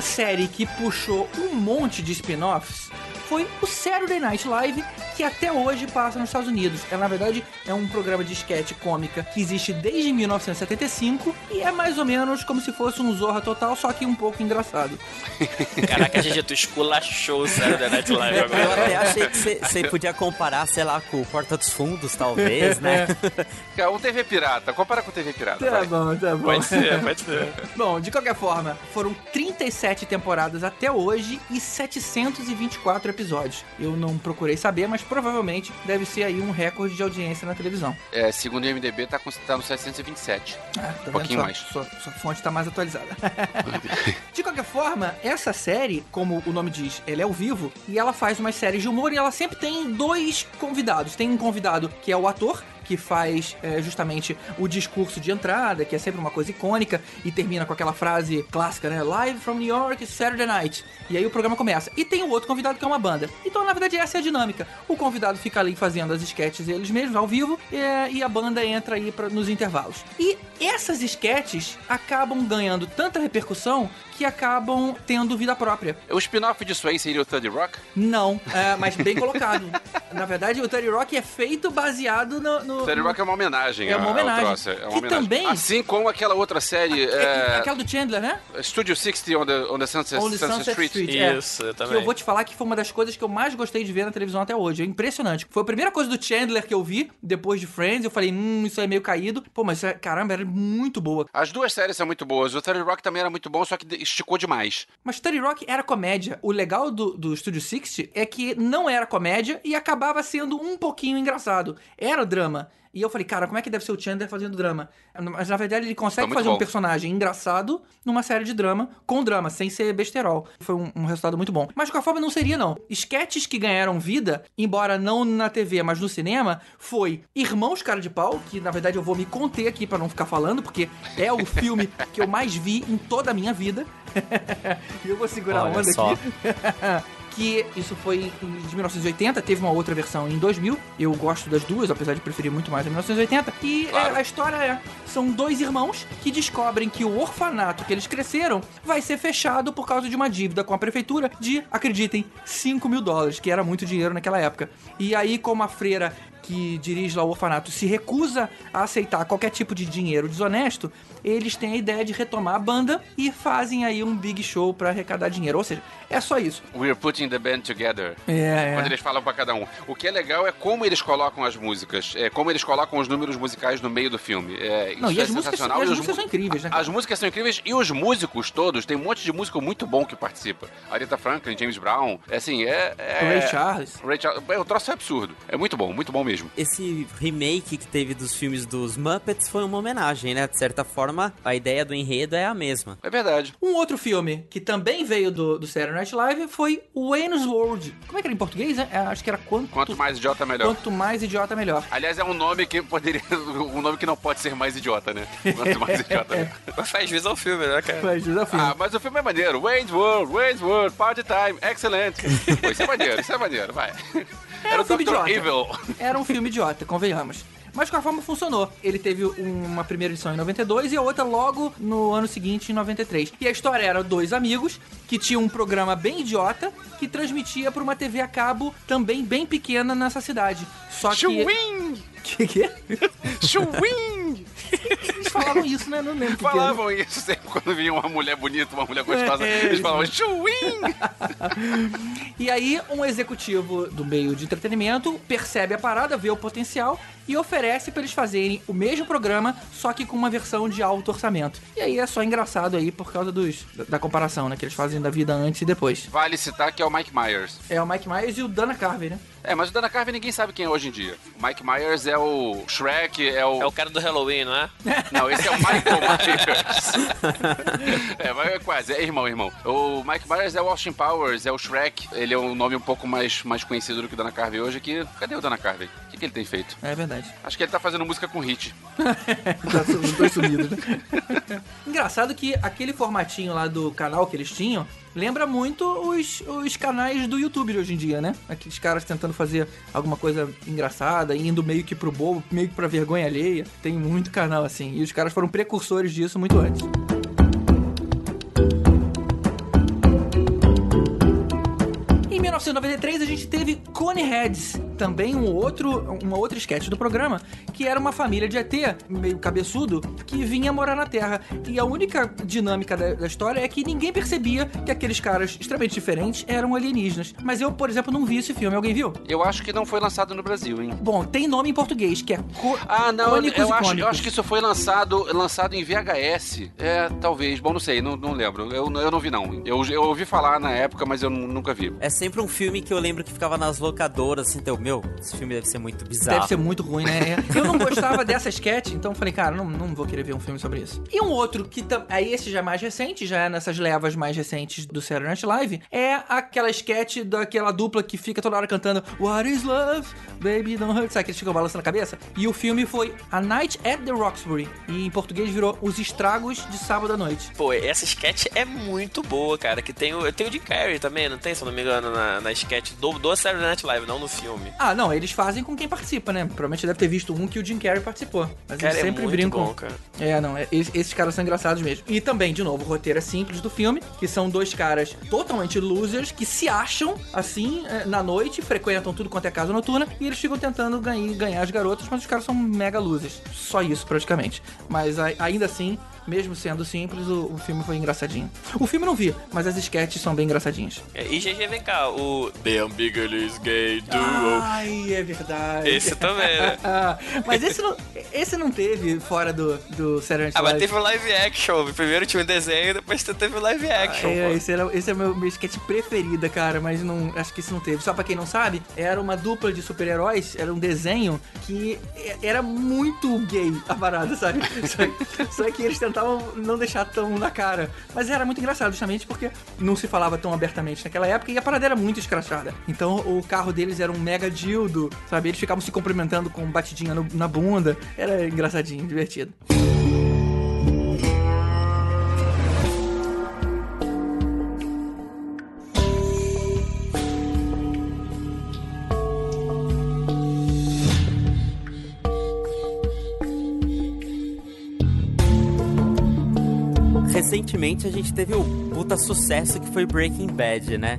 [SPEAKER 4] uma série que puxou um monte de spin-offs, foi o Saturday Night Live, que até hoje passa nos Estados Unidos. Ela, na verdade, é um programa de sketch cômica que existe desde 1975 e é mais ou menos como se fosse um Zorra Total, só que um pouco engraçado.
[SPEAKER 5] Caraca, GG, tu esculachou o Saturday Night Live
[SPEAKER 7] Eu
[SPEAKER 5] agora.
[SPEAKER 7] até achei que você podia comparar, sei lá, com o Porta dos Fundos, talvez, né?
[SPEAKER 6] Cara, um TV pirata. Compara com TV pirata.
[SPEAKER 4] Tá
[SPEAKER 6] vai.
[SPEAKER 4] bom, tá bom.
[SPEAKER 5] Pode ser, pode ser.
[SPEAKER 4] Bom, de qualquer forma, foram 37 temporadas até hoje e 724 episódios. Eu não procurei saber, mas provavelmente deve ser aí um recorde de audiência na televisão.
[SPEAKER 6] É, segundo o MDB, tá, com, tá no 727.
[SPEAKER 4] Ah, tá vendo?
[SPEAKER 6] pouquinho
[SPEAKER 4] Sua-
[SPEAKER 6] mais.
[SPEAKER 4] Sua, sua fonte tá mais atualizada. de qualquer forma, essa série, como o nome diz, ela é ao vivo e ela faz umas séries de humor e ela sempre tem dois convidados. Tem um convidado que é o ator, que faz é, justamente o discurso de entrada, que é sempre uma coisa icônica, e termina com aquela frase clássica, né? Live from New York, Saturday Night. E aí o programa começa. E tem o outro convidado que é uma banda. Então, na verdade, essa é a dinâmica. O convidado fica ali fazendo as sketches eles mesmos, ao vivo, é, e a banda entra aí pra, nos intervalos. E essas sketches acabam ganhando tanta repercussão que acabam tendo vida própria.
[SPEAKER 6] O spin-off disso aí seria o Third Rock?
[SPEAKER 4] Não, é, mas bem colocado. Na verdade, o Terry Rock é feito baseado no. no
[SPEAKER 6] O Third
[SPEAKER 4] no-
[SPEAKER 6] Rock é uma homenagem.
[SPEAKER 4] É uma homenagem.
[SPEAKER 6] Ao troço, é uma
[SPEAKER 4] Que
[SPEAKER 6] homenagem.
[SPEAKER 4] também-
[SPEAKER 6] Assim como aquela outra série,
[SPEAKER 4] É,
[SPEAKER 6] é,
[SPEAKER 4] Aquela do Chandler, né?
[SPEAKER 6] Studio 60 on the, on the Sunset,
[SPEAKER 4] On the
[SPEAKER 6] Sunset
[SPEAKER 4] Sunset
[SPEAKER 6] Street.
[SPEAKER 4] Street. é.
[SPEAKER 5] Isso, eu
[SPEAKER 4] Que
[SPEAKER 5] também.
[SPEAKER 4] eu vou te falar que foi uma das coisas que eu mais gostei de ver na televisão até hoje. É impressionante. Foi a primeira coisa do Chandler que eu vi depois de Friends. Eu falei, hum, isso aí é meio caído. Pô, mas isso é- caramba, era muito boa.
[SPEAKER 6] As duas séries são muito boas. O Third Rock também era muito bom, só que esticou demais.
[SPEAKER 4] Mas Terry Rock era comédia. O legal do, do Studio 60 é que não era comédia e acabava sendo um pouquinho engraçado. Era drama. E eu falei, cara, como é que deve ser o Chandler fazendo drama? Mas na verdade ele consegue
[SPEAKER 6] muito
[SPEAKER 4] fazer um
[SPEAKER 6] bom.
[SPEAKER 4] personagem engraçado numa série de drama, com drama, sem ser besterol. Foi um, um resultado muito bom. Mas de qualquer forma não seria, não. Sketches que ganharam vida, embora não na TV, mas no cinema, foi Irmãos Cara de Pau, que na verdade eu vou me conter aqui pra não ficar falando, porque é o filme que eu mais vi em toda a minha vida. E eu vou segurar
[SPEAKER 7] Olha
[SPEAKER 4] a onda
[SPEAKER 7] só.
[SPEAKER 4] aqui. que isso foi de 1980, teve uma outra versão em 2000. Eu gosto das duas, apesar de preferir muito mais a 1980. E é,
[SPEAKER 6] Claro.
[SPEAKER 4] a história é: são dois irmãos que descobrem que o orfanato que eles cresceram vai ser fechado por causa de uma dívida com a prefeitura de, acreditem, 5 mil dólares, que era muito dinheiro naquela época. E aí, como a freira que dirige lá o orfanato se recusa a aceitar qualquer tipo de dinheiro desonesto, eles têm a ideia de retomar a banda e fazem aí um big show pra arrecadar dinheiro. Ou seja, é só isso.
[SPEAKER 6] We're putting the band together.
[SPEAKER 4] É,
[SPEAKER 6] Quando eles falam pra cada um. O que é legal é como eles colocam as músicas, é como eles colocam os números musicais no meio do filme. É,
[SPEAKER 4] Não, e
[SPEAKER 6] é
[SPEAKER 4] as músicas,
[SPEAKER 6] sensacional.
[SPEAKER 4] e as músicas são incríveis, né?
[SPEAKER 6] As músicas são incríveis e os músicos todos, tem um monte de músico muito bom que participa. Aretha Franklin, James Brown, é assim, é... é...
[SPEAKER 4] O Ray Charles.
[SPEAKER 6] Ray Charles. É, o troço é absurdo. É muito bom, muito bom mesmo.
[SPEAKER 7] Esse remake que teve dos filmes dos Muppets foi uma homenagem, né? De certa forma, a ideia do enredo é a mesma.
[SPEAKER 6] É verdade.
[SPEAKER 4] Um outro filme que também veio do, do Saturday Night Live foi Wayne's World. Como é que era em português? É, acho que era Quanto,
[SPEAKER 6] Quanto mais idiota, melhor.
[SPEAKER 4] Quanto mais idiota, melhor.
[SPEAKER 6] Aliás, é um nome que poderia. Um nome que não pode ser mais idiota, né? Quanto mais idiota, melhor.
[SPEAKER 5] Mas faz jus ao filme, né, cara?
[SPEAKER 4] Mas desafio.
[SPEAKER 6] Ah, mas o filme é maneiro. Wayne's World, Wayne's World, Party Time, excellent. Pô, isso é maneiro, isso é maneiro, vai. Era
[SPEAKER 4] um
[SPEAKER 6] o
[SPEAKER 4] filme
[SPEAKER 6] Dr.
[SPEAKER 4] idiota.
[SPEAKER 6] Evil.
[SPEAKER 4] Era um filme idiota, convenhamos. Mas de qualquer forma funcionou. Ele teve uma primeira edição em 92 e a outra logo no ano seguinte, em 93. E a história era dois amigos que tinham um programa bem idiota que transmitia por uma TV a cabo também bem pequena nessa cidade. Só que.
[SPEAKER 6] Chewing!
[SPEAKER 4] Que que?
[SPEAKER 6] Chewing!
[SPEAKER 4] Eles falavam isso, né? Não lembro o que que.
[SPEAKER 6] Falavam isso sempre quando vinha uma mulher bonita, uma mulher gostosa.
[SPEAKER 4] É,
[SPEAKER 6] Eles falavam chewing!
[SPEAKER 4] E aí, um executivo do meio de entretenimento percebe a parada, vê o potencial e oferece pra eles fazerem o mesmo programa, só que com uma versão de alto orçamento. E aí é só engraçado aí por causa dos, da, da comparação, né? Que eles fazem da vida antes e depois.
[SPEAKER 6] Vale citar que é o Mike Myers.
[SPEAKER 4] É o Mike Myers e o Dana Carvey, né?
[SPEAKER 6] É, mas o Dana Carvey ninguém sabe quem é hoje em dia. O Mike Myers é o Shrek, é o.
[SPEAKER 5] É o cara do Halloween, não é?
[SPEAKER 6] Não, esse é o Michael Myers. é, mas é quase, é irmão, irmão. O Mike Myers é o Austin Powers, é o Shrek. Ele é um nome um pouco mais, mais conhecido do que o Dana Carvey hoje. Que, cadê o Dana Carvey? Que, ele tem feito?
[SPEAKER 4] É verdade.
[SPEAKER 6] Acho que ele tá fazendo música com hit.
[SPEAKER 4] Tá os dois sumidos, né? Engraçado que aquele formatinho lá do canal que eles tinham lembra muito os, os canais do YouTube de hoje em dia, né? Aqueles caras tentando fazer alguma coisa engraçada, indo meio que pro bobo, meio que pra vergonha alheia. Tem muito canal assim. E os caras foram precursores disso muito antes. Em 1993 a gente teve Coneheads, também um outro, uma outra sketch do programa, que era uma família de ET, meio cabeçudo, que vinha morar na Terra. E a única dinâmica da, da história é que ninguém percebia que aqueles caras extremamente diferentes eram alienígenas. Mas eu, por exemplo, não vi esse filme. Alguém viu?
[SPEAKER 6] Eu acho que não foi lançado no Brasil, hein?
[SPEAKER 4] Bom, tem nome em português, que é Co
[SPEAKER 6] Ah, não, eu, eu acho, eu acho que isso foi lançado, lançado em VHS. É, talvez. Bom, não sei, não, não lembro. Eu, eu não vi, não. Eu, eu ouvi falar na época, mas eu nu- nunca vi.
[SPEAKER 7] É sempre um filme que eu lembro que ficava nas locadoras, assim, então, meu, esse filme deve ser muito bizarro.
[SPEAKER 4] Deve ser muito ruim, né? Eu não gostava dessa sketch, então falei, cara, não, não vou querer ver um filme sobre isso. E um outro que aí esse já é mais recente, já é nessas levas mais recentes do Saturday Night Live, é aquela sketch daquela dupla que fica toda hora cantando What is love? Baby don't hurt. Sabe que eles ficam balançando a cabeça? E o filme foi A Night at the Roxbury. E em português virou Os Estragos de Sábado à Noite.
[SPEAKER 5] Pô, essa sketch é muito boa, cara. Que tem o, tem o Jim Carrey também, não tem, se eu não me engano, na, na sketch do, do Saturday Night Live, não no filme.
[SPEAKER 4] Ah, não, eles fazem com quem participa, né? Provavelmente deve ter visto um que o Jim Carrey participou. Mas
[SPEAKER 5] Cara,
[SPEAKER 4] eles
[SPEAKER 5] é
[SPEAKER 4] sempre
[SPEAKER 5] muito
[SPEAKER 4] brincam.
[SPEAKER 5] bom, cara.
[SPEAKER 4] É, não, é- es- esses caras são engraçados mesmo. E também, de novo, o roteiro é simples do filme, que são dois caras totalmente losers que se acham, assim, é, na noite, frequentam tudo quanto é casa noturna, e eles ficam tentando ganhar, ganhar as garotas, mas os caras são mega losers. Só isso, praticamente. Mas ainda assim, mesmo sendo simples, o, o filme foi engraçadinho. O filme não vi, mas as sketches são bem engraçadinhas.
[SPEAKER 5] É, E GG, vem cá, o The Ambiguous Gay Duo.
[SPEAKER 4] Ai, é verdade.
[SPEAKER 5] Esse também, né?
[SPEAKER 4] mas esse não, esse não teve fora do, do Saturday Night
[SPEAKER 5] Ah, mas teve o live action. Primeiro tinha um desenho, depois teve o live action.
[SPEAKER 4] É,
[SPEAKER 5] pô.
[SPEAKER 4] esse, era, esse é o meu, meu sketch preferida, cara, mas não, acho que isso não teve. Só pra quem não sabe, era uma dupla de super-heróis, era um desenho que era muito gay a parada, sabe? Só, só que eles tentavam não deixar tão na cara. Mas era muito engraçado, justamente porque não se falava tão abertamente naquela época e a parada era muito escrachada. Então o carro deles era um mega dildo, sabe? Eles ficavam se cumprimentando com batidinha no- na bunda. Era engraçadinho, divertido.
[SPEAKER 7] Recentemente a gente teve o puta sucesso que foi Breaking Bad, né?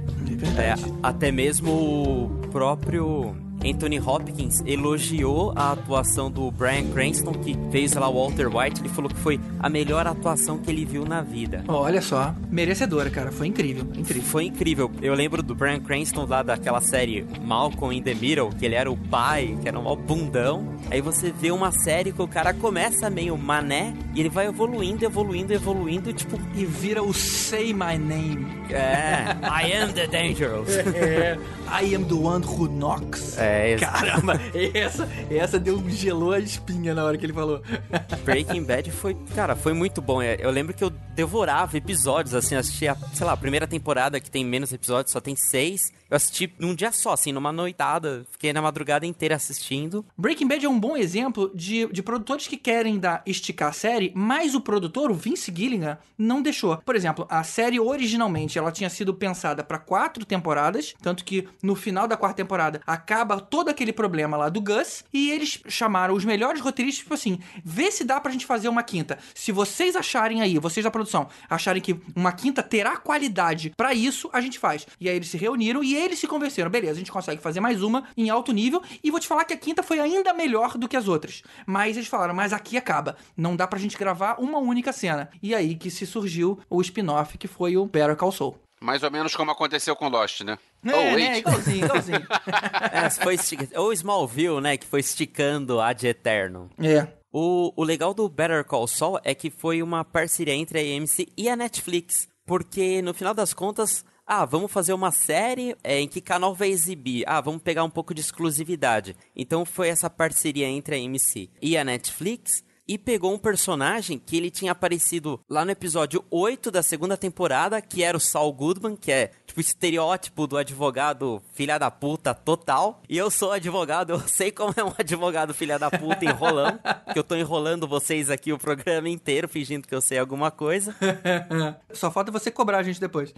[SPEAKER 7] É, até mesmo o próprio Anthony Hopkins elogiou a atuação do Bryan Cranston, que fez lá o Walter White. Ele falou que foi a melhor atuação que ele viu na vida.
[SPEAKER 4] Olha só, merecedora, cara. Foi incrível, incrível.
[SPEAKER 7] Foi incrível. Eu lembro do Bryan Cranston lá daquela série Malcolm in the Middle, que ele era o pai, que era um bundão. Aí você vê uma série que o cara começa meio mané e ele vai evoluindo, evoluindo, evoluindo, tipo,
[SPEAKER 4] E vira o Say My Name.
[SPEAKER 7] é, I am the dangerous.
[SPEAKER 4] É, I am the one who knocks.
[SPEAKER 7] É, esse-
[SPEAKER 4] Caramba, essa, essa deu gelou a espinha na hora que ele falou.
[SPEAKER 7] Breaking Bad foi, cara, foi muito bom. É, Eu lembro que eu devorava episódios, assim, assistia, sei lá, a primeira temporada que tem menos episódios, só tem seis. Eu assisti num dia só, assim, numa noitada. Fiquei na madrugada inteira assistindo.
[SPEAKER 4] Breaking Bad é um bom exemplo de, de produtores que querem dar esticar a série, mas o produtor, o Vince Gilligan, não deixou. Por exemplo, a série originalmente ela tinha sido pensada para quatro temporadas, tanto que no final da quarta temporada acaba todo aquele problema lá do Gus e eles chamaram os melhores roteiristas tipo assim, vê se dá pra gente fazer uma quinta. Se vocês acharem aí, vocês da produção, acharem que uma quinta terá qualidade pra isso, a gente faz. E aí eles se reuniram e eles se convenceram, beleza, a gente consegue fazer mais uma em alto nível e vou te falar que a quinta foi ainda melhor do que as outras. Mas eles falaram, mas aqui acaba. Não dá pra gente gravar uma única cena. E aí que se surgiu o spin-off que foi o Better Call Saul.
[SPEAKER 6] Mais ou menos como aconteceu com Lost, né?
[SPEAKER 4] É,
[SPEAKER 6] oh,
[SPEAKER 4] né? Igualzinho, igualzinho.
[SPEAKER 7] É, foi estica... Ou Smallville, né, que foi esticando a de eterno.
[SPEAKER 4] é.
[SPEAKER 7] O, o legal do Better Call Saul é que foi uma parceria entre a AMC e a Netflix. Porque no final das contas, ah, vamos fazer uma série é, em que canal vai exibir? Ah, vamos pegar um pouco de exclusividade. Então foi essa parceria entre a AMC e a Netflix. E pegou um personagem que ele tinha aparecido lá no episódio 8 da segunda temporada, que era o Saul Goodman, que é tipo estereótipo do advogado filha da puta total. E eu sou advogado, eu sei como é um advogado filha da puta enrolando. que eu tô enrolando vocês aqui o programa inteiro, fingindo que eu sei alguma coisa.
[SPEAKER 4] Só falta você cobrar a gente depois.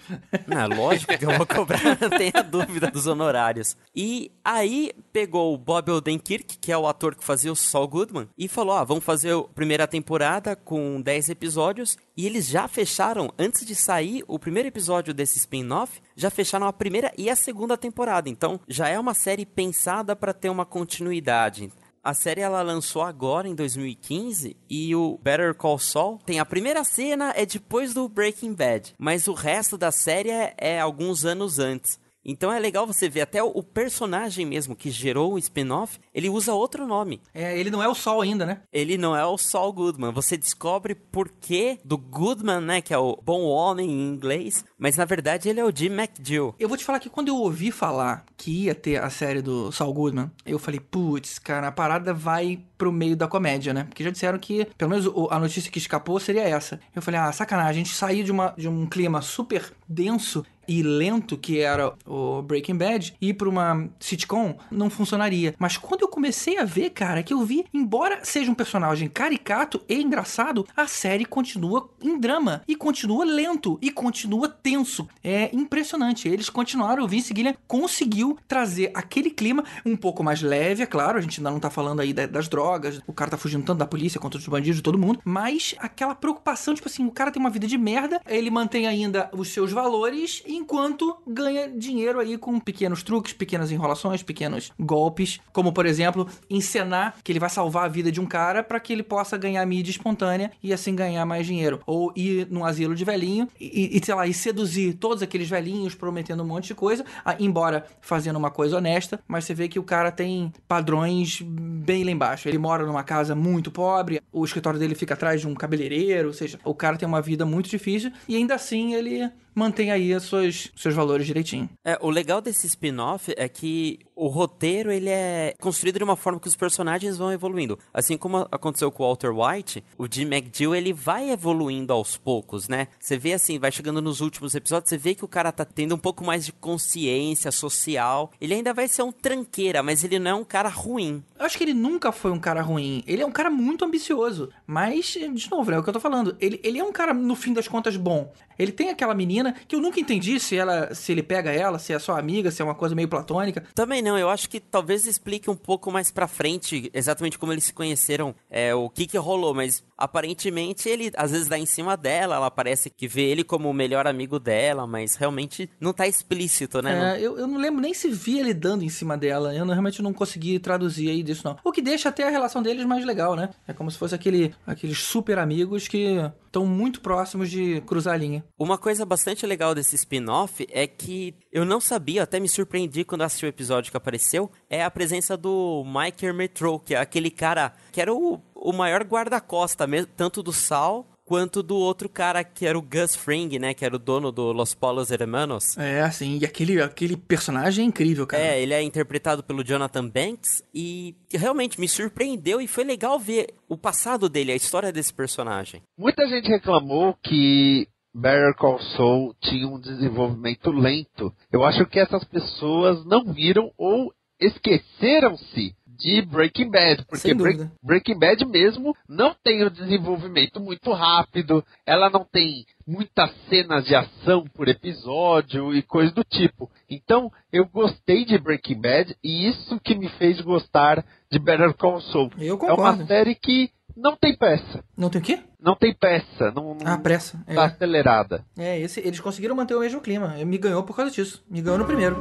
[SPEAKER 7] Ah, lógico que eu vou cobrar, não tenha dúvida dos honorários. E aí pegou o Bob Odenkirk, que é o ator que fazia o Saul Goodman, e falou: ah, vamos fazer a primeira temporada com 10 episódios. E eles já fecharam, antes de sair o primeiro episódio desse spin-off, já fecharam a primeira e a segunda temporada. Então já é uma série pensada para ter uma continuidade. A série ela lançou agora em 2015 e o Better Call Saul tem a primeira cena é depois do Breaking Bad, mas o resto da série é, é alguns anos antes. Então é legal você ver até o, personagem mesmo que gerou o spin-off, ele usa outro nome.
[SPEAKER 4] É, ele não é o Sol ainda, né?
[SPEAKER 7] Ele não é o Saul Goodman. Você descobre por que do Goodman, né, que é o bom homem em inglês, mas na verdade ele é o Jim McGill.
[SPEAKER 4] Eu vou te falar que quando eu ouvi falar que ia ter a série do Saul Goodman, eu falei, putz, cara, a parada vai pro meio da comédia, né? Porque já disseram que, pelo menos a notícia que escapou seria essa. Eu falei, ah, sacanagem, a gente sair de, uma, de um clima super denso e lento que era o Breaking Bad ir pra uma sitcom não funcionaria. Mas quando eu comecei a ver, cara, que eu vi, embora seja um personagem caricato e engraçado, a série continua em drama e continua lento e continua tenso. É impressionante. Eles continuaram, o Vince Gilliam conseguiu trazer aquele clima um pouco mais leve, é claro, a gente ainda não tá falando aí da- das drogas, o cara tá fugindo tanto da polícia contra os bandidos, todo mundo, mas aquela preocupação, tipo assim, o cara tem uma vida de merda, ele mantém ainda os seus valores enquanto ganha dinheiro aí com pequenos truques, pequenas enrolações, pequenos golpes, como por exemplo, encenar que ele vai salvar a vida de um cara para que ele possa ganhar mídia espontânea e assim ganhar mais dinheiro. Ou ir num asilo de velhinho e, e sei lá, e seduzir todos aqueles velhinhos prometendo um monte de coisa, embora fazendo uma coisa honesta, mas você vê que o cara tem padrões bem lá embaixo. Ele mora numa casa muito pobre, o escritório dele fica atrás de um cabeleireiro, ou seja, o cara tem uma vida muito difícil e ainda assim ele mantém aí os seus, seus valores direitinho.
[SPEAKER 7] É, o legal desse spin-off é que o roteiro ele é construído de uma forma que os personagens vão evoluindo. Assim como aconteceu com o Walter White, o Jim McGill ele vai evoluindo aos poucos, né? Você vê assim, vai chegando nos últimos episódios, você vê que o cara tá tendo um pouco mais de consciência social. Ele ainda vai ser um tranqueira, mas ele não é um cara ruim.
[SPEAKER 4] Eu acho que ele nunca foi um cara ruim. Ele é um cara muito ambicioso. Mas, de novo, né, é o que eu tô falando. Ele, ele é um cara, no fim das contas, bom. Ele tem aquela menina que eu nunca entendi se ela se ele pega ela, se é só amiga, se é uma coisa meio platônica.
[SPEAKER 7] Também não, eu acho que talvez explique um pouco mais pra frente exatamente como eles se conheceram, é, o que que rolou, mas aparentemente ele às vezes dá em cima dela, ela parece que vê ele como o melhor amigo dela, mas realmente não tá explícito, né?
[SPEAKER 4] É, eu, eu não lembro nem se vi ele dando em cima dela. Eu não- realmente não consegui traduzir aí disso, não. O que deixa até a relação deles mais legal, né? É como se fosse aquele, aqueles super amigos que estão muito próximos de cruzar a linha.
[SPEAKER 7] Uma coisa bastante legal desse spin-off é que eu não sabia, até me surpreendi quando assisti o episódio que apareceu, é a presença do Mike Ermetro, que é aquele cara que era o, o maior guarda-costa, mesmo, tanto do Sal quanto do outro cara que era o Gus Fring, né, que era o dono do Los Polos Hermanos.
[SPEAKER 4] É, assim, e aquele, aquele personagem é incrível, cara.
[SPEAKER 7] É, ele é interpretado pelo Jonathan Banks e realmente me surpreendeu e foi legal ver o passado dele, a história desse personagem.
[SPEAKER 8] Muita gente reclamou que Better Call Saul tinha um desenvolvimento lento. Eu acho que essas pessoas não viram ou esqueceram-se de Breaking Bad, porque Break-. Breaking Bad mesmo não tem o desenvolvimento muito rápido, ela não tem muitas cenas de ação por episódio e coisa do tipo. Então, eu gostei de Breaking Bad e isso que me fez gostar de Better Call Saul.
[SPEAKER 4] Eu
[SPEAKER 8] É
[SPEAKER 4] concordo.
[SPEAKER 8] uma série que não tem peça.
[SPEAKER 4] Não tem o quê?
[SPEAKER 8] Não tem peça, não, não
[SPEAKER 4] Ah, pressa. É.
[SPEAKER 8] tá acelerada.
[SPEAKER 4] É, esse, eles conseguiram manter o mesmo clima. Me ganhou por causa disso. Me ganhou no primeiro.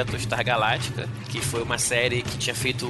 [SPEAKER 5] De Battlestar Galactica, que foi uma série que tinha feito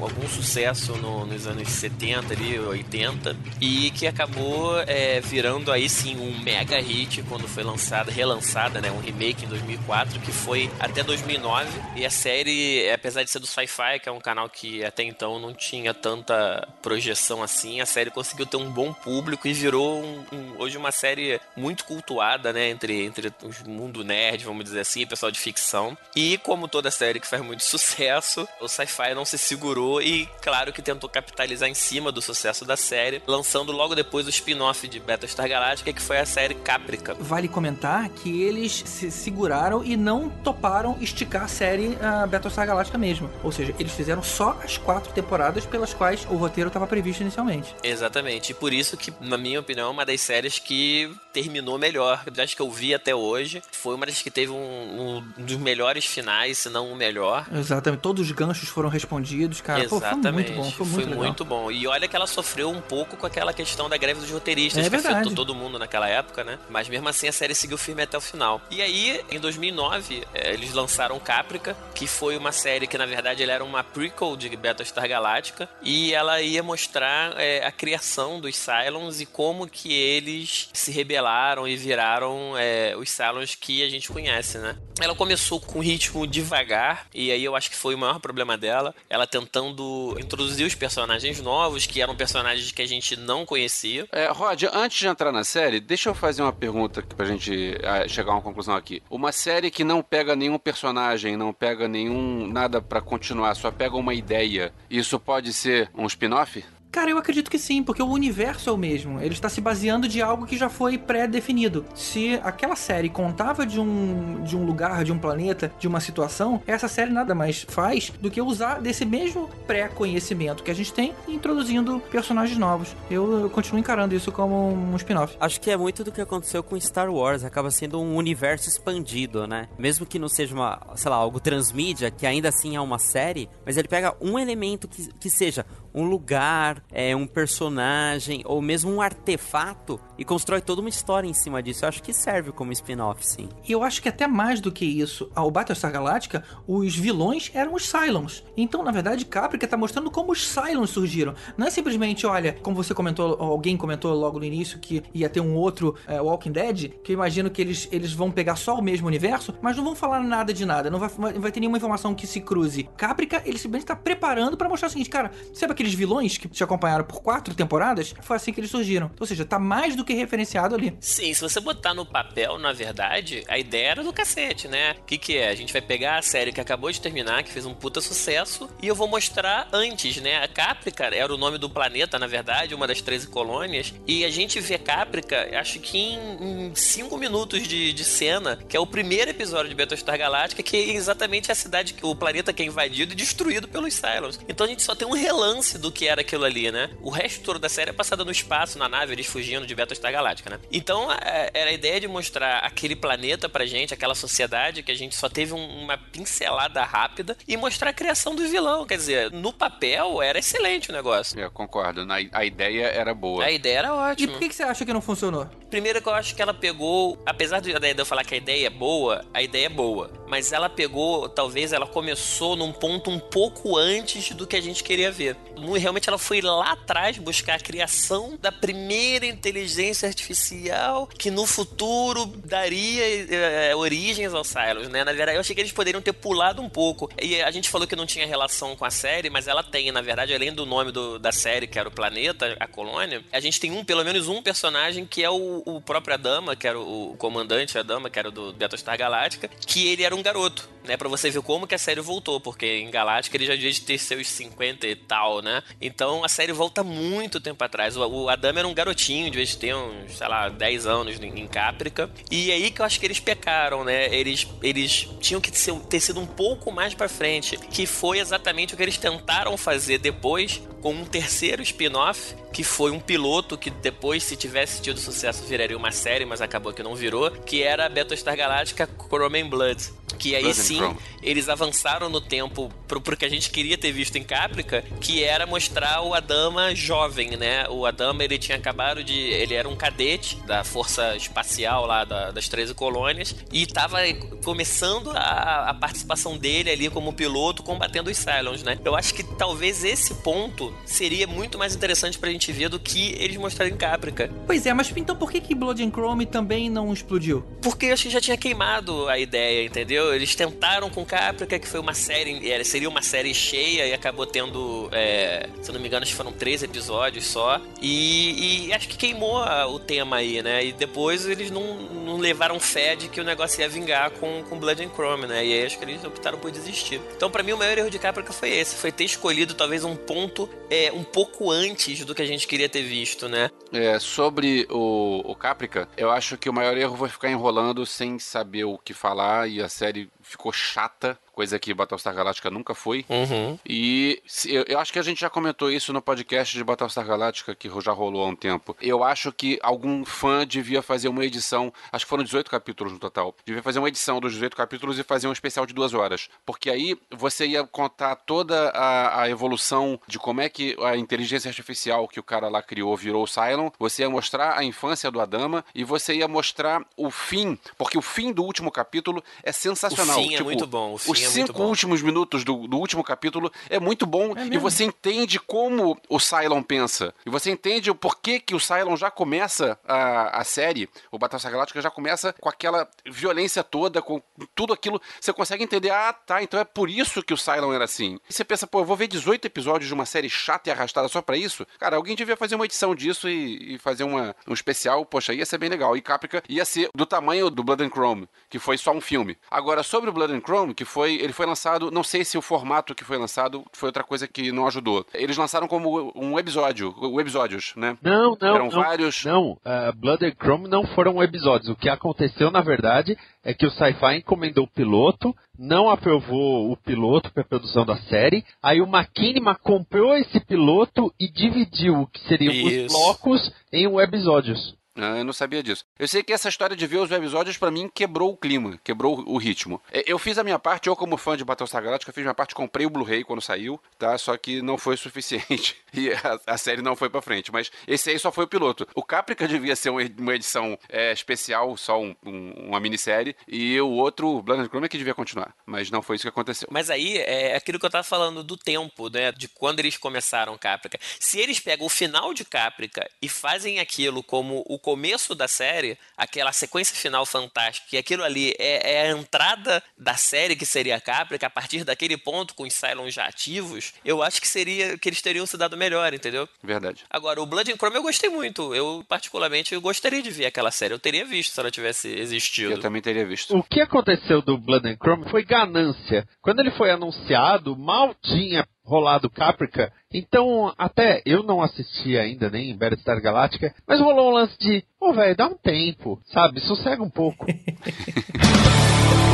[SPEAKER 5] algum sucesso no- nos anos 70 ali, 80, e que acabou é, virando aí sim um mega hit quando foi lançada, relançada, né, um remake em 2004, que foi até 2009, e a série, apesar de ser do Sci-Fi, que é um canal que até então não tinha tanta projeção assim, a série conseguiu ter um bom público e virou um- um- hoje uma série muito cultuada, né, entre, entre os mundo nerd, vamos dizer assim, pessoal de ficção. E como toda série que faz muito sucesso, o Sci-Fi não se segurou e, claro, que tentou capitalizar em cima do sucesso da série, lançando logo depois o spin-off de Battlestar Galactica, que foi a série Caprica.
[SPEAKER 4] Vale comentar que eles se seguraram e não toparam esticar a série a Battlestar Galactica mesmo. Ou seja, eles fizeram só as quatro temporadas pelas quais o roteiro estava previsto inicialmente.
[SPEAKER 5] Exatamente, e por isso que, na minha opinião, é uma das séries que terminou melhor. Das que eu vi até hoje, foi uma das que teve um, um dos melhores finais, se não o melhor.
[SPEAKER 4] Exatamente. Todos os ganchos foram respondidos, cara. Pô, foi
[SPEAKER 5] Exatamente.
[SPEAKER 4] muito bom. Foi muito legal.
[SPEAKER 5] muito bom. E olha que ela sofreu um pouco com aquela questão da greve dos roteiristas,
[SPEAKER 4] É
[SPEAKER 5] que
[SPEAKER 4] verdade.
[SPEAKER 5] afetou todo mundo naquela época, né? Mas mesmo assim a série seguiu firme até o final. E aí, em 2009, eh, eles lançaram Caprica, que foi uma série que na verdade ela era uma prequel de Battlestar Galactica e ela ia mostrar eh, a criação dos Cylons e como que eles se rebelaram e viraram eh, os Cylons que a gente conhece, né? Ela começou com ritmo devagar, e aí eu acho que foi o maior problema dela. Ela tentando introduzir os personagens novos, que eram personagens que a gente não conhecia.
[SPEAKER 6] É, Rod, antes de entrar na série, deixa eu fazer uma pergunta pra gente ah, chegar a uma conclusão aqui. Uma série que não pega nenhum personagem, não pega nenhum nada pra continuar, só pega uma ideia, isso pode ser um spin-off?
[SPEAKER 4] Cara, eu acredito que sim, porque o universo é o mesmo. Ele está se baseando de algo que já foi pré-definido. Se aquela série contava de um, de um lugar, de um planeta, de uma situação, essa série nada mais faz do que usar desse mesmo pré-conhecimento que a gente tem, introduzindo personagens novos. Eu, eu continuo encarando isso como um spin-off.
[SPEAKER 7] Acho que é muito do que aconteceu com Star Wars, acaba sendo um universo expandido, né? Mesmo que não seja uma, sei lá, algo transmídia, que ainda assim é uma série, mas ele pega um elemento que, que seja um lugar, é, um personagem ou mesmo um artefato e constrói toda uma história em cima disso. Eu acho que serve como spin-off, sim.
[SPEAKER 4] E eu acho que até mais do que isso, ao Battlestar Galactica, os vilões eram os Cylons. Então, na verdade, Caprica tá mostrando como os Cylons surgiram. Não é simplesmente, olha, como você comentou, alguém comentou logo no início que ia ter um outro é, Walking Dead, que eu imagino que eles, eles vão pegar só o mesmo universo, mas não vão falar nada de nada, não vai, vai ter nenhuma informação que se cruze. Caprica, ele simplesmente tá preparando para mostrar o seguinte, cara, sabe aqueles vilões que te acompanharam por quatro temporadas? Foi assim que eles surgiram. Ou seja, tá mais do que referenciado ali.
[SPEAKER 5] Sim, se você botar no papel, na verdade, a ideia era do cacete, né? O que, que é? A gente vai pegar a série que acabou de terminar, que fez um puta sucesso, e eu vou mostrar antes, né? A Caprica era o nome do planeta, na verdade, uma das 13 colônias, e a gente vê Caprica, acho que em 5 minutos de, de cena, que é o primeiro episódio de Battlestar Galactica, que é exatamente a cidade, o planeta que é invadido e destruído pelos Cylons. Então a gente só tem um relance do que era aquilo ali, né? O resto todo da série é passada no espaço, na nave, eles fugindo de Battlestar Galáctica, né? Então, é, era a ideia de mostrar aquele planeta pra gente, aquela sociedade que a gente só teve um, uma pincelada rápida e mostrar a criação do vilão. Quer dizer, no papel era excelente o negócio.
[SPEAKER 6] Eu concordo. Na, a ideia era boa.
[SPEAKER 5] A ideia era
[SPEAKER 4] E
[SPEAKER 5] ótima.
[SPEAKER 4] por que, que você acha que não funcionou?
[SPEAKER 5] Primeiro que eu acho que ela pegou, apesar de de eu falar que a ideia é boa, a ideia é boa, mas ela pegou, talvez ela começou num ponto um pouco antes do que a gente queria ver. Realmente ela foi lá atrás buscar a criação da primeira inteligência artificial que no futuro daria eh, origens aos Cylons, né? Na verdade, eu achei que eles poderiam ter pulado um pouco. E a gente falou que não tinha relação com a série, mas ela tem, na verdade, além do nome do- da série, que era o planeta, a colônia, a gente tem um, pelo menos um personagem que é o, o próprio Adama, que era o, o comandante Adama, que era do Battlestar Galáctica, que ele era um garoto, né? Pra você ver como que a série voltou, porque em Galáctica ele já devia de ter seus 50 e tal, né? Então a série volta muito tempo atrás. O, o Adama era um garotinho, de ter uns, sei lá, 10 anos em, Caprica. E é aí que eu acho que eles pecaram, né? Eles, eles tinham que ter sido um pouco mais pra frente, que foi exatamente o que eles tentaram fazer depois com um terceiro spin-off, que foi um piloto que depois, se tivesse tido sucesso, viraria uma série, mas acabou que não virou, que era a Battlestar Galactica Chrome and Blood. Que aí
[SPEAKER 6] Blood
[SPEAKER 5] sim, eles avançaram no tempo pro, pro que a gente queria ter visto em Caprica, que era mostrar o Adama jovem, né? O Adama, ele tinha acabado de... Ele era um cadete da força espacial lá da- das 13 colônias e tava começando a, a participação dele ali como piloto combatendo os Cylons, né? Eu acho que talvez esse ponto seria muito mais interessante pra gente ver do que eles mostraram em Caprica.
[SPEAKER 4] Pois é, mas então por que, que Blood and Chrome também não explodiu?
[SPEAKER 5] Porque eu acho que já tinha queimado a ideia, entendeu? Eles tentaram com Caprica, que foi uma série, era- seria uma série cheia e acabou tendo, é, se não me engano, acho que foram três episódios só. E, e acho que queimou a- o tema aí, né? E depois eles não, não levaram fé de que o negócio ia vingar com, com Blood and Chrome, né? E aí acho que eles optaram por desistir. Então, pra mim, o maior erro de Caprica foi esse, foi ter escolhido talvez um ponto é, um pouco antes do que a gente queria ter visto, né?
[SPEAKER 6] É, sobre o, o Caprica, eu acho que o maior erro foi ficar enrolando sem saber o que falar e a série ficou chata, coisa que Battlestar Galactica nunca foi.
[SPEAKER 5] Uhum.
[SPEAKER 6] E eu, eu acho que a gente já comentou isso no podcast de Battlestar Galactica, que já rolou há um tempo. Eu acho que algum fã devia fazer uma edição, acho que foram 18 capítulos no total, devia fazer uma edição dos 18 capítulos e fazer um especial de duas horas. Porque aí você ia contar toda a, a evolução de como é que a inteligência artificial que o cara lá criou virou o Cylon, você ia mostrar a infância do Adama e você ia mostrar o fim, porque o fim do último capítulo é sensacional. Sensacional.
[SPEAKER 5] fim é
[SPEAKER 6] Tipo,
[SPEAKER 5] muito bom, o fim
[SPEAKER 6] os
[SPEAKER 5] é muito
[SPEAKER 6] cinco
[SPEAKER 5] bom.
[SPEAKER 6] últimos minutos do, do último capítulo é muito bom
[SPEAKER 4] É
[SPEAKER 6] e você entende como o Cylon pensa. E você entende o porquê que o Cylon já começa a, a série, o Battlestar Galactica já começa com aquela violência toda, com tudo aquilo. Você consegue entender, ah, tá, então é por isso que o Cylon era assim. E você pensa, pô, eu vou ver 18 episódios de uma série chata e arrastada só pra isso? Cara, alguém devia fazer uma edição disso e, e fazer uma, um especial, poxa, ia ser bem legal. E Caprica ia ser do tamanho do Blood and Chrome, que foi só um filme. Agora, sobre o Blood and Chrome, que foi, ele foi lançado, não sei se o formato que foi lançado foi outra coisa que não ajudou. Eles lançaram como um episódio, episódios, né?
[SPEAKER 8] Não, não,
[SPEAKER 6] Eram
[SPEAKER 8] não.
[SPEAKER 6] vários.
[SPEAKER 8] Não, uh, Blood and Chrome não foram episódios. O que aconteceu, na verdade, é que o Sci-Fi encomendou o piloto, não aprovou o piloto para a produção da série. Aí o Machinima comprou esse piloto e dividiu o que seriam
[SPEAKER 5] Isso.
[SPEAKER 8] os blocos em webisódios.
[SPEAKER 6] Ah, eu não sabia disso. Eu sei que essa história de ver os episódios, pra mim, quebrou o clima, quebrou o ritmo. É, Eu fiz a minha parte, eu como fã de Battlestar Galactica, fiz minha parte, comprei o Blu-ray quando saiu, tá? Só que não foi suficiente e a, a série não foi pra frente. Mas esse aí só foi o piloto. O Caprica devia ser uma ed- uma edição é, especial, só um- um- uma minissérie, e o outro, o and Chrome, é que devia continuar. Mas não foi isso que aconteceu.
[SPEAKER 5] Mas aí é aquilo que eu tava falando do tempo, né? De quando eles começaram Caprica. Se eles pegam o final de Caprica e fazem aquilo como o começo da série, aquela sequência final fantástica, e aquilo ali é, é a entrada da série que seria Caprica, a partir daquele ponto com os Cylons já ativos, eu acho que seria que eles teriam se dado melhor, entendeu?
[SPEAKER 6] Verdade.
[SPEAKER 5] Agora, o Blood and Chrome eu gostei muito. Eu, particularmente, eu gostaria de ver aquela série. Eu teria visto se ela tivesse existido.
[SPEAKER 6] Eu também teria visto.
[SPEAKER 8] O que aconteceu do Blood and Chrome foi ganância. Quando ele foi anunciado, mal tinha rolado Caprica. Então, até eu não assisti ainda nem em Battlestar Galactica, mas rolou um lance de, ô velho, dá um tempo, sabe? Sossega um pouco.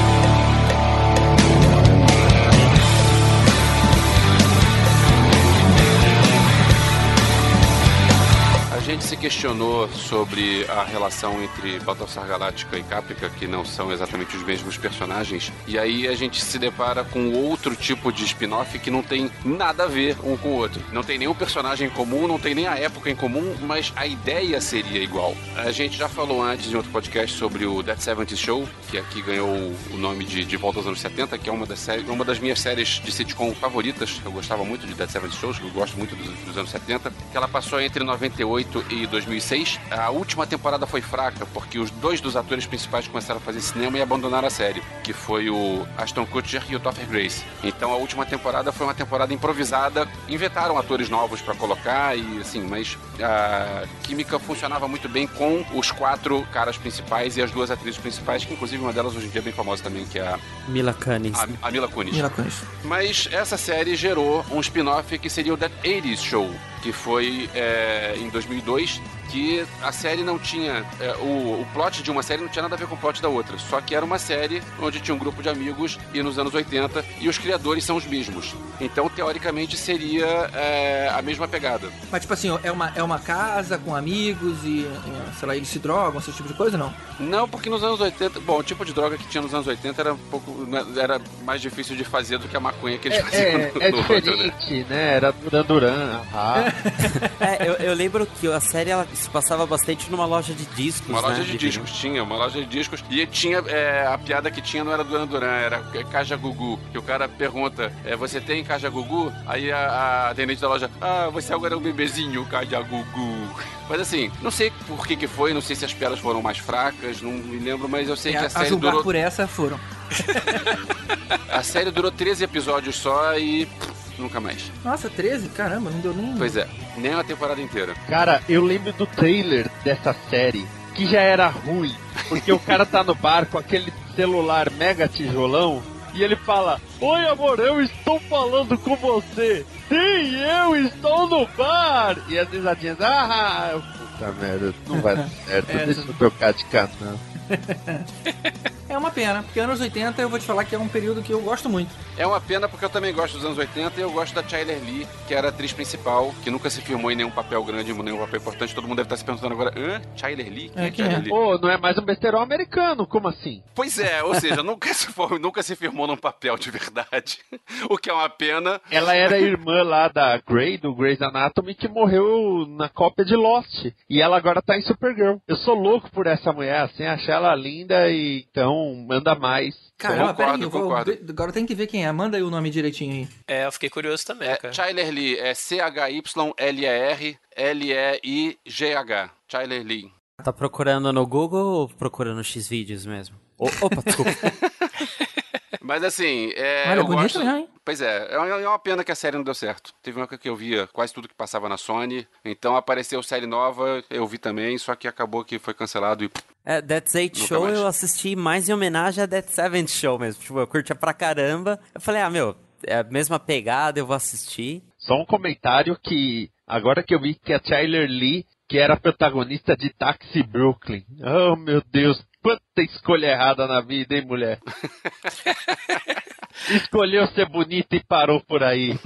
[SPEAKER 6] gente se questionou sobre a relação entre Battlestar Galactica e Caprica, que não são exatamente os mesmos personagens, e aí a gente se depara com outro tipo de spin-off que não tem nada a ver um com o outro. Não tem nenhum personagem em comum, não tem nem a época em comum, mas a ideia seria igual. A gente já falou antes em outro podcast sobre o Dead 70 Show, que aqui ganhou o nome de De Volta aos Anos 70, que é uma das, séries, uma das minhas séries de sitcom favoritas. Eu gostava muito de Dead 70 Shows, eu gosto muito dos, dos anos 70, que ela passou entre 98 e 2006. A última temporada foi fraca, porque os dois dos atores principais começaram a fazer cinema e abandonaram a série, que foi o Ashton Kutcher e o Topher Grace. Então a última temporada foi uma temporada improvisada, inventaram atores novos pra colocar e assim, mas a química funcionava muito bem com os quatro caras principais e as duas atrizes principais, que inclusive uma delas hoje em dia é bem famosa também, que é a,
[SPEAKER 7] Mila Kunis.
[SPEAKER 6] a, a Mila Kunis.
[SPEAKER 4] Mila Kunis.
[SPEAKER 6] Mas essa série gerou um spin-off que seria o That 80s Show, que foi é, em 2002, que a série não tinha. é, o, o plot de uma série não tinha nada a ver com o plot da outra. Só que era uma série onde tinha um grupo de amigos e nos anos 80 e os criadores são os mesmos. Então, teoricamente, seria é, a mesma pegada.
[SPEAKER 4] Mas, tipo assim, é uma, é uma casa com amigos e, e, sei lá, eles se drogam, esse tipo de coisa, não?
[SPEAKER 6] Não, porque nos anos 80, bom, o tipo de droga que tinha nos anos 80 era um pouco. era mais difícil de fazer do que a maconha que eles
[SPEAKER 8] É,
[SPEAKER 6] faziam
[SPEAKER 8] é,
[SPEAKER 6] no,
[SPEAKER 8] é
[SPEAKER 6] no outro, né?
[SPEAKER 8] diferente, né? Era Duran Duran, ah,
[SPEAKER 7] É, eu, eu lembro que a série ela se passava bastante numa loja de discos,
[SPEAKER 6] Uma
[SPEAKER 7] né?
[SPEAKER 6] loja de discos, tinha, uma loja de discos. E tinha, é, a piada que tinha não era Duran Duran, era Caja Gugu. Que o cara pergunta, é, você tem Caja Gugu? Aí a, a atendente da loja, ah, você agora é um bebezinho, Caja Gugu. Mas assim, não sei por que que foi, não sei se as piadas foram mais fracas, não me lembro, mas eu sei
[SPEAKER 4] É,
[SPEAKER 6] que a
[SPEAKER 4] a
[SPEAKER 6] série
[SPEAKER 4] julgar
[SPEAKER 6] durou...
[SPEAKER 4] por essa foram.
[SPEAKER 6] A série durou 13 episódios só e... nunca mais.
[SPEAKER 4] Nossa, 13? Caramba, não deu nem.
[SPEAKER 6] Pois é, nem uma temporada inteira.
[SPEAKER 8] Cara, eu lembro do trailer dessa série, que já era ruim, porque o cara tá no bar com aquele celular mega tijolão, e ele fala, Oi amor, eu estou falando com você! Sim, eu estou no bar! E as risadinhas, ah, puta merda, não vai dar certo,
[SPEAKER 4] É,
[SPEAKER 8] deixa eu trocar de canal.
[SPEAKER 4] É uma pena, porque anos 80 eu vou te falar que é um período que eu gosto muito.
[SPEAKER 6] É uma pena porque eu também gosto dos anos 80 e eu gosto da Tyler Lee, que era a atriz principal, que nunca se firmou em nenhum papel grande, nenhum papel importante. Todo mundo deve estar se perguntando agora, hã? Tyler Lee?
[SPEAKER 4] É, quem
[SPEAKER 6] Tyler
[SPEAKER 4] é?
[SPEAKER 6] Lee?
[SPEAKER 8] Ô, não é mais um besterol americano, como assim?
[SPEAKER 6] Pois é, ou seja, nunca se, for- nunca se firmou num papel de verdade. o que é uma pena.
[SPEAKER 8] Ela era a irmã lá da Grey, do Grey's Anatomy, que morreu na cópia de Lost. E ela agora tá em Supergirl. Eu sou louco por essa mulher, assim, achei ela linda e então então manda mais.
[SPEAKER 4] Caramba,
[SPEAKER 6] Concordo,
[SPEAKER 4] peraí, eu vou,
[SPEAKER 6] concordo.
[SPEAKER 4] agora tem que ver quem é. Manda aí o nome direitinho aí.
[SPEAKER 5] É, eu fiquei curioso também,
[SPEAKER 6] É,
[SPEAKER 5] cara.
[SPEAKER 6] Tyler Lee, é C-H-Y-L-E-R-L-E-I-G-H. Tyler Lee.
[SPEAKER 7] Tá procurando no Google ou procurando no X-Vídeos mesmo? O- opa, desculpa.
[SPEAKER 6] Mas assim, é,
[SPEAKER 4] Olha,
[SPEAKER 6] eu
[SPEAKER 4] bonito
[SPEAKER 6] gosto...
[SPEAKER 4] mesmo, hein?
[SPEAKER 6] Pois é, é uma é uma pena que a série não deu certo. Teve uma época que eu via quase tudo que passava na Sony, então apareceu série nova, eu vi também, só que acabou que foi cancelado e
[SPEAKER 7] É, That's Eight
[SPEAKER 6] Nunca
[SPEAKER 7] Show
[SPEAKER 6] mais.
[SPEAKER 7] eu assisti mais em homenagem a That Seventh Show mesmo. Tipo, eu curtia pra caramba. Eu falei, ah, meu, é a mesma pegada, eu vou assistir.
[SPEAKER 8] Só um comentário que agora que eu vi que a Tyler Lee, que era protagonista de Taxi Brooklyn. Oh meu Deus, quanta escolha errada na vida, hein, mulher? Escolheu ser bonita e parou por aí.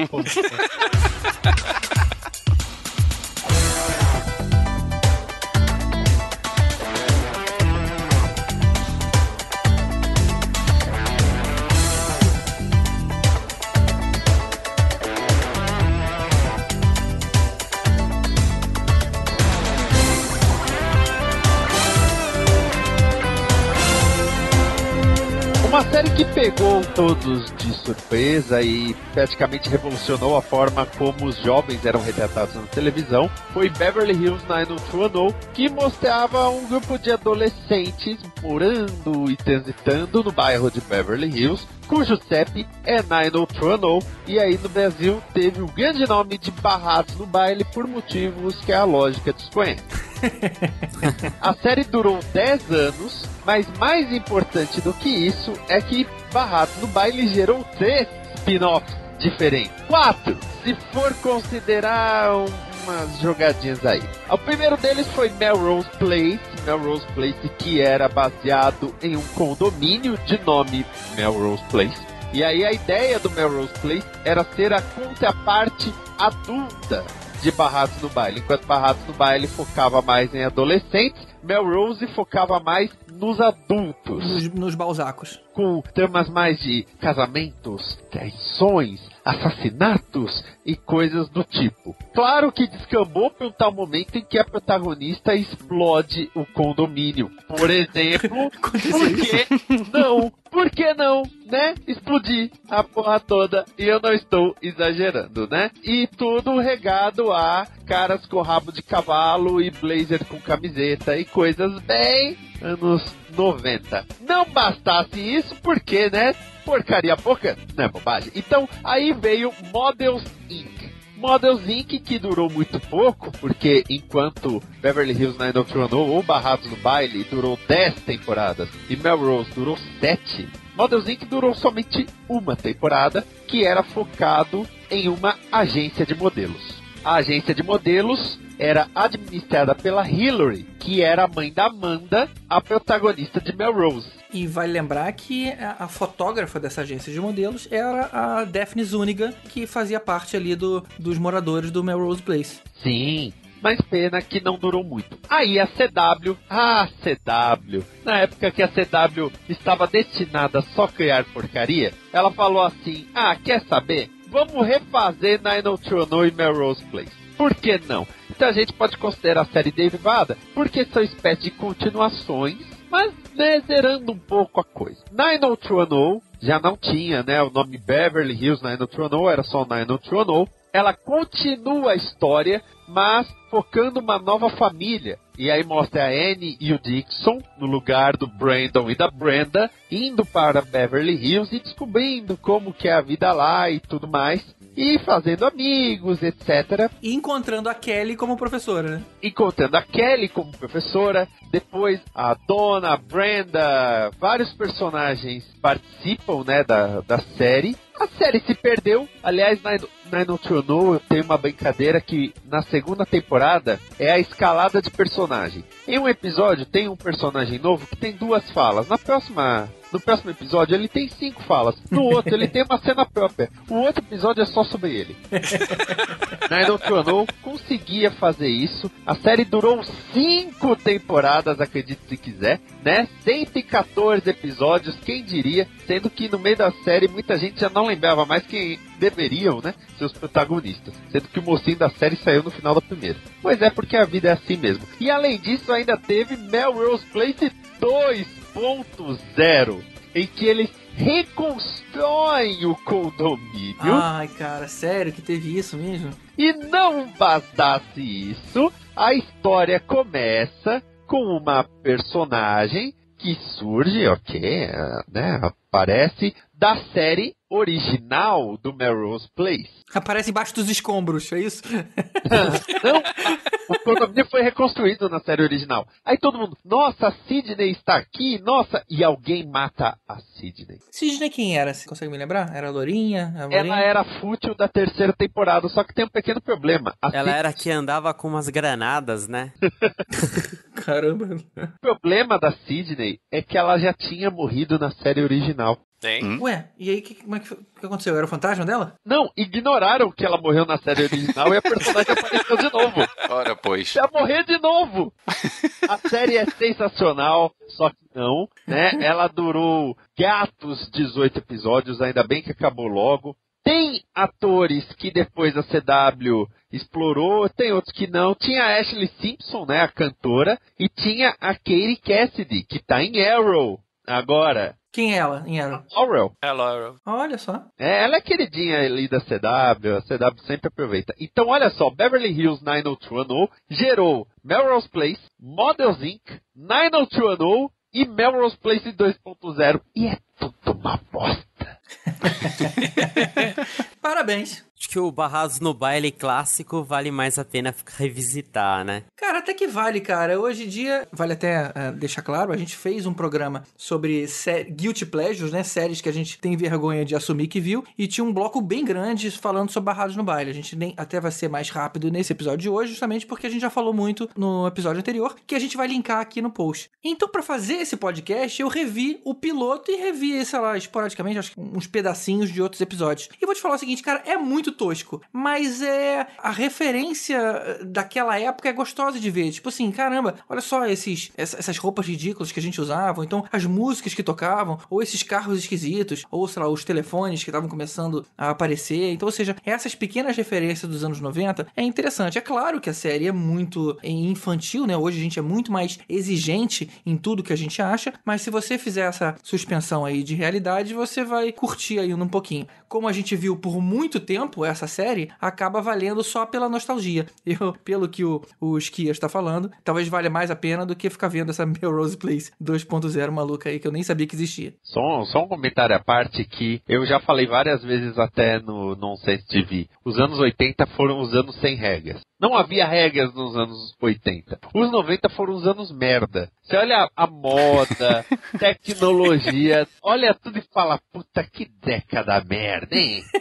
[SPEAKER 8] Uma série que pegou todos de surpresa e praticamente revolucionou a forma como os jovens eram retratados na televisão foi Beverly Hills 90210, que mostrava um grupo de adolescentes morando e transitando no bairro de Beverly Hills, cujo CEP é 90210, e aí no Brasil teve o grande nome de Barrados no Baile por motivos que a lógica desconhece. A série durou 10 anos, mas mais importante do que isso é que Barrados no Baile gerou três spin-offs diferentes. Quatro, se for considerar um- umas jogadinhas aí. O primeiro deles foi Melrose Place, Melrose Place que era baseado em um condomínio de nome Melrose Place. E aí a ideia do Melrose Place era ser a contraparte adulta de Barrados no Baile. Enquanto Barrados no Baile focava mais em adolescentes, Melrose focava mais nos adultos
[SPEAKER 4] Nos, nos balzacos.
[SPEAKER 8] com temas mais de casamentos, traições, assassinatos e coisas do tipo. Claro que descambou para um tal momento em que a protagonista explode o condomínio. Por exemplo, por que não? Por que não, né? Explodir a porra toda e eu não estou exagerando, né? E tudo regado a caras com rabo de cavalo e blazer com camiseta e coisas bem anos 90. Não bastasse isso, porque, né? Porcaria pouca, não é bobagem. Então, aí veio Models Inc. Models Inc. que durou muito pouco, porque enquanto Beverly Hills 90210 ou Barrados no Baile durou 10 temporadas e Melrose durou 7, Models Inc. durou somente uma temporada, que era focado em uma agência de modelos. A agência de modelos era administrada pela Hillary, que era a mãe da Amanda, a protagonista de Melrose.
[SPEAKER 4] E vale lembrar que a, a fotógrafa dessa agência de modelos era a Daphne Zuniga, que fazia parte ali do, dos moradores do Melrose Place.
[SPEAKER 8] Sim, mas pena que não durou muito. Aí a CW, ah, CW, na época que a CW estava destinada a só criar porcaria, ela falou assim: ah, quer saber? Vamos refazer 90210 e Melrose Place. Por que não? Então a gente pode considerar a série derivada, porque são espécies de continuações, mas né, zerando um pouco a coisa. 90210 já não tinha, né, o nome Beverly Hills 90210, era só 90210. Ela continua a história, mas focando uma nova família. E aí mostra a Anne e o Dixon no lugar do Brandon e da Brenda, indo para Beverly Hills e descobrindo como que é a vida lá e tudo mais. E fazendo amigos, etc
[SPEAKER 4] E encontrando a Kelly como professora, né?
[SPEAKER 8] encontrando a Kelly como professora, depois a Dona, a Brenda, vários personagens participam, né, da, da série. A série se perdeu. Aliás, na 90210 tem uma brincadeira que na segunda temporada é a escalada de personagem. Em um episódio tem um personagem novo que tem duas falas. Na próxima no próximo episódio ele tem cinco falas. No outro ele tem uma cena própria. O outro episódio é só sobre ele. Nine Tuano conseguia fazer isso. A série durou cinco temporadas, acredite se quiser, né? 114 episódios, quem diria? Sendo que no meio da série muita gente já não lembrava mais quem deveriam, né? Ser os protagonistas. Sendo que o mocinho da série saiu no final da primeira. Pois é, porque a vida é assim mesmo. E além disso, ainda teve Melrose Place 2 2.0, em que eles reconstroem o condomínio.
[SPEAKER 4] Ai, cara, sério que teve isso mesmo?
[SPEAKER 8] E não bastasse isso, a história começa com uma personagem que surge, ok, né, aparece da série original do Melrose Place.
[SPEAKER 4] Aparece embaixo dos escombros, é isso?
[SPEAKER 8] Não, o condomínio foi reconstruído na série original. Aí todo mundo, nossa, a Sidney está aqui, nossa, e alguém mata a Sidney.
[SPEAKER 4] Sidney quem era? Você consegue me lembrar? Era a Lourinha? A
[SPEAKER 8] Ela era fútil da terceira temporada, só que tem um pequeno problema. A
[SPEAKER 7] Ela
[SPEAKER 8] Sid-
[SPEAKER 7] era a que andava com umas granadas, né?
[SPEAKER 4] Caramba.
[SPEAKER 8] O problema da Sidney é que ela já tinha morrido na série original.
[SPEAKER 5] Tem?
[SPEAKER 4] Ué, e aí que, como é que, que aconteceu? Era o fantasma dela?
[SPEAKER 8] Não, ignoraram que ela morreu na série original e a personagem apareceu de novo.
[SPEAKER 6] Ora, pois.
[SPEAKER 8] Vai morrer de novo! A série é sensacional, só que não, né? Ela durou gatos 18 episódios, ainda bem que acabou logo. Tem atores que depois a CW explorou, tem outros que não. Tinha a Ashley Simpson, né, a cantora, e tinha a Katie Cassidy, que tá em Arrow agora.
[SPEAKER 4] Quem é ela em Arrow?
[SPEAKER 8] Laurel.
[SPEAKER 5] É, Laura.
[SPEAKER 4] Olha só.
[SPEAKER 8] É, ela é queridinha ali da CW, a CW sempre aproveita. Então, olha só, Beverly Hills 90210 gerou Melrose Place, Models Inc., 90210 e Melrose Place 2.0. E é tudo uma bosta.
[SPEAKER 4] Parabéns.
[SPEAKER 7] Acho que o Barrados no Baile clássico vale mais a pena revisitar, né?
[SPEAKER 4] Cara, até que vale, cara. Hoje em dia, vale até eh, deixar claro, a gente fez um programa sobre Guilty Pleasures, né? Séries que a gente tem vergonha de assumir que viu. E tinha um bloco bem grande falando sobre Barrados no Baile. A gente nem até vai ser mais rápido nesse episódio de hoje, justamente porque a gente já falou muito no episódio anterior, que a gente vai linkar aqui no post. Então, pra fazer esse podcast, eu revi o piloto e revi, sei lá, esporadicamente, acho que uns pedacinhos de outros episódios. E vou te falar o seguinte, cara, é muito tosco, mas é a referência eh, daquela época é gostosa de ver. Tipo assim, caramba, olha só esses essa- essas roupas ridículas que a gente usava, então as músicas que tocavam, ou esses carros esquisitos, ou sei lá, os telefones que estavam começando a aparecer. Então, ou seja, essas pequenas referências dos anos 90 é interessante. É claro que a série é muito infantil, né? Hoje a gente é muito mais exigente em tudo que a gente acha, mas se você fizer essa suspensão aí de realidade, você vai curtir aí um pouquinho. Como a gente viu por muito tempo essa série, acaba valendo só pela nostalgia. Eu, pelo que o, o Esquia está falando, talvez valha mais a pena do que ficar vendo essa Melrose Place 2.0 maluca aí que eu nem sabia que existia.
[SPEAKER 8] Só, só um comentário à parte que eu já falei várias vezes até no Nonsense TV. Os anos 80 foram os anos sem regras. Não havia regras nos anos 80. Os 90 foram os anos merda. Você olha a moda, tecnologia, olha tudo e fala, puta que década merda, hein?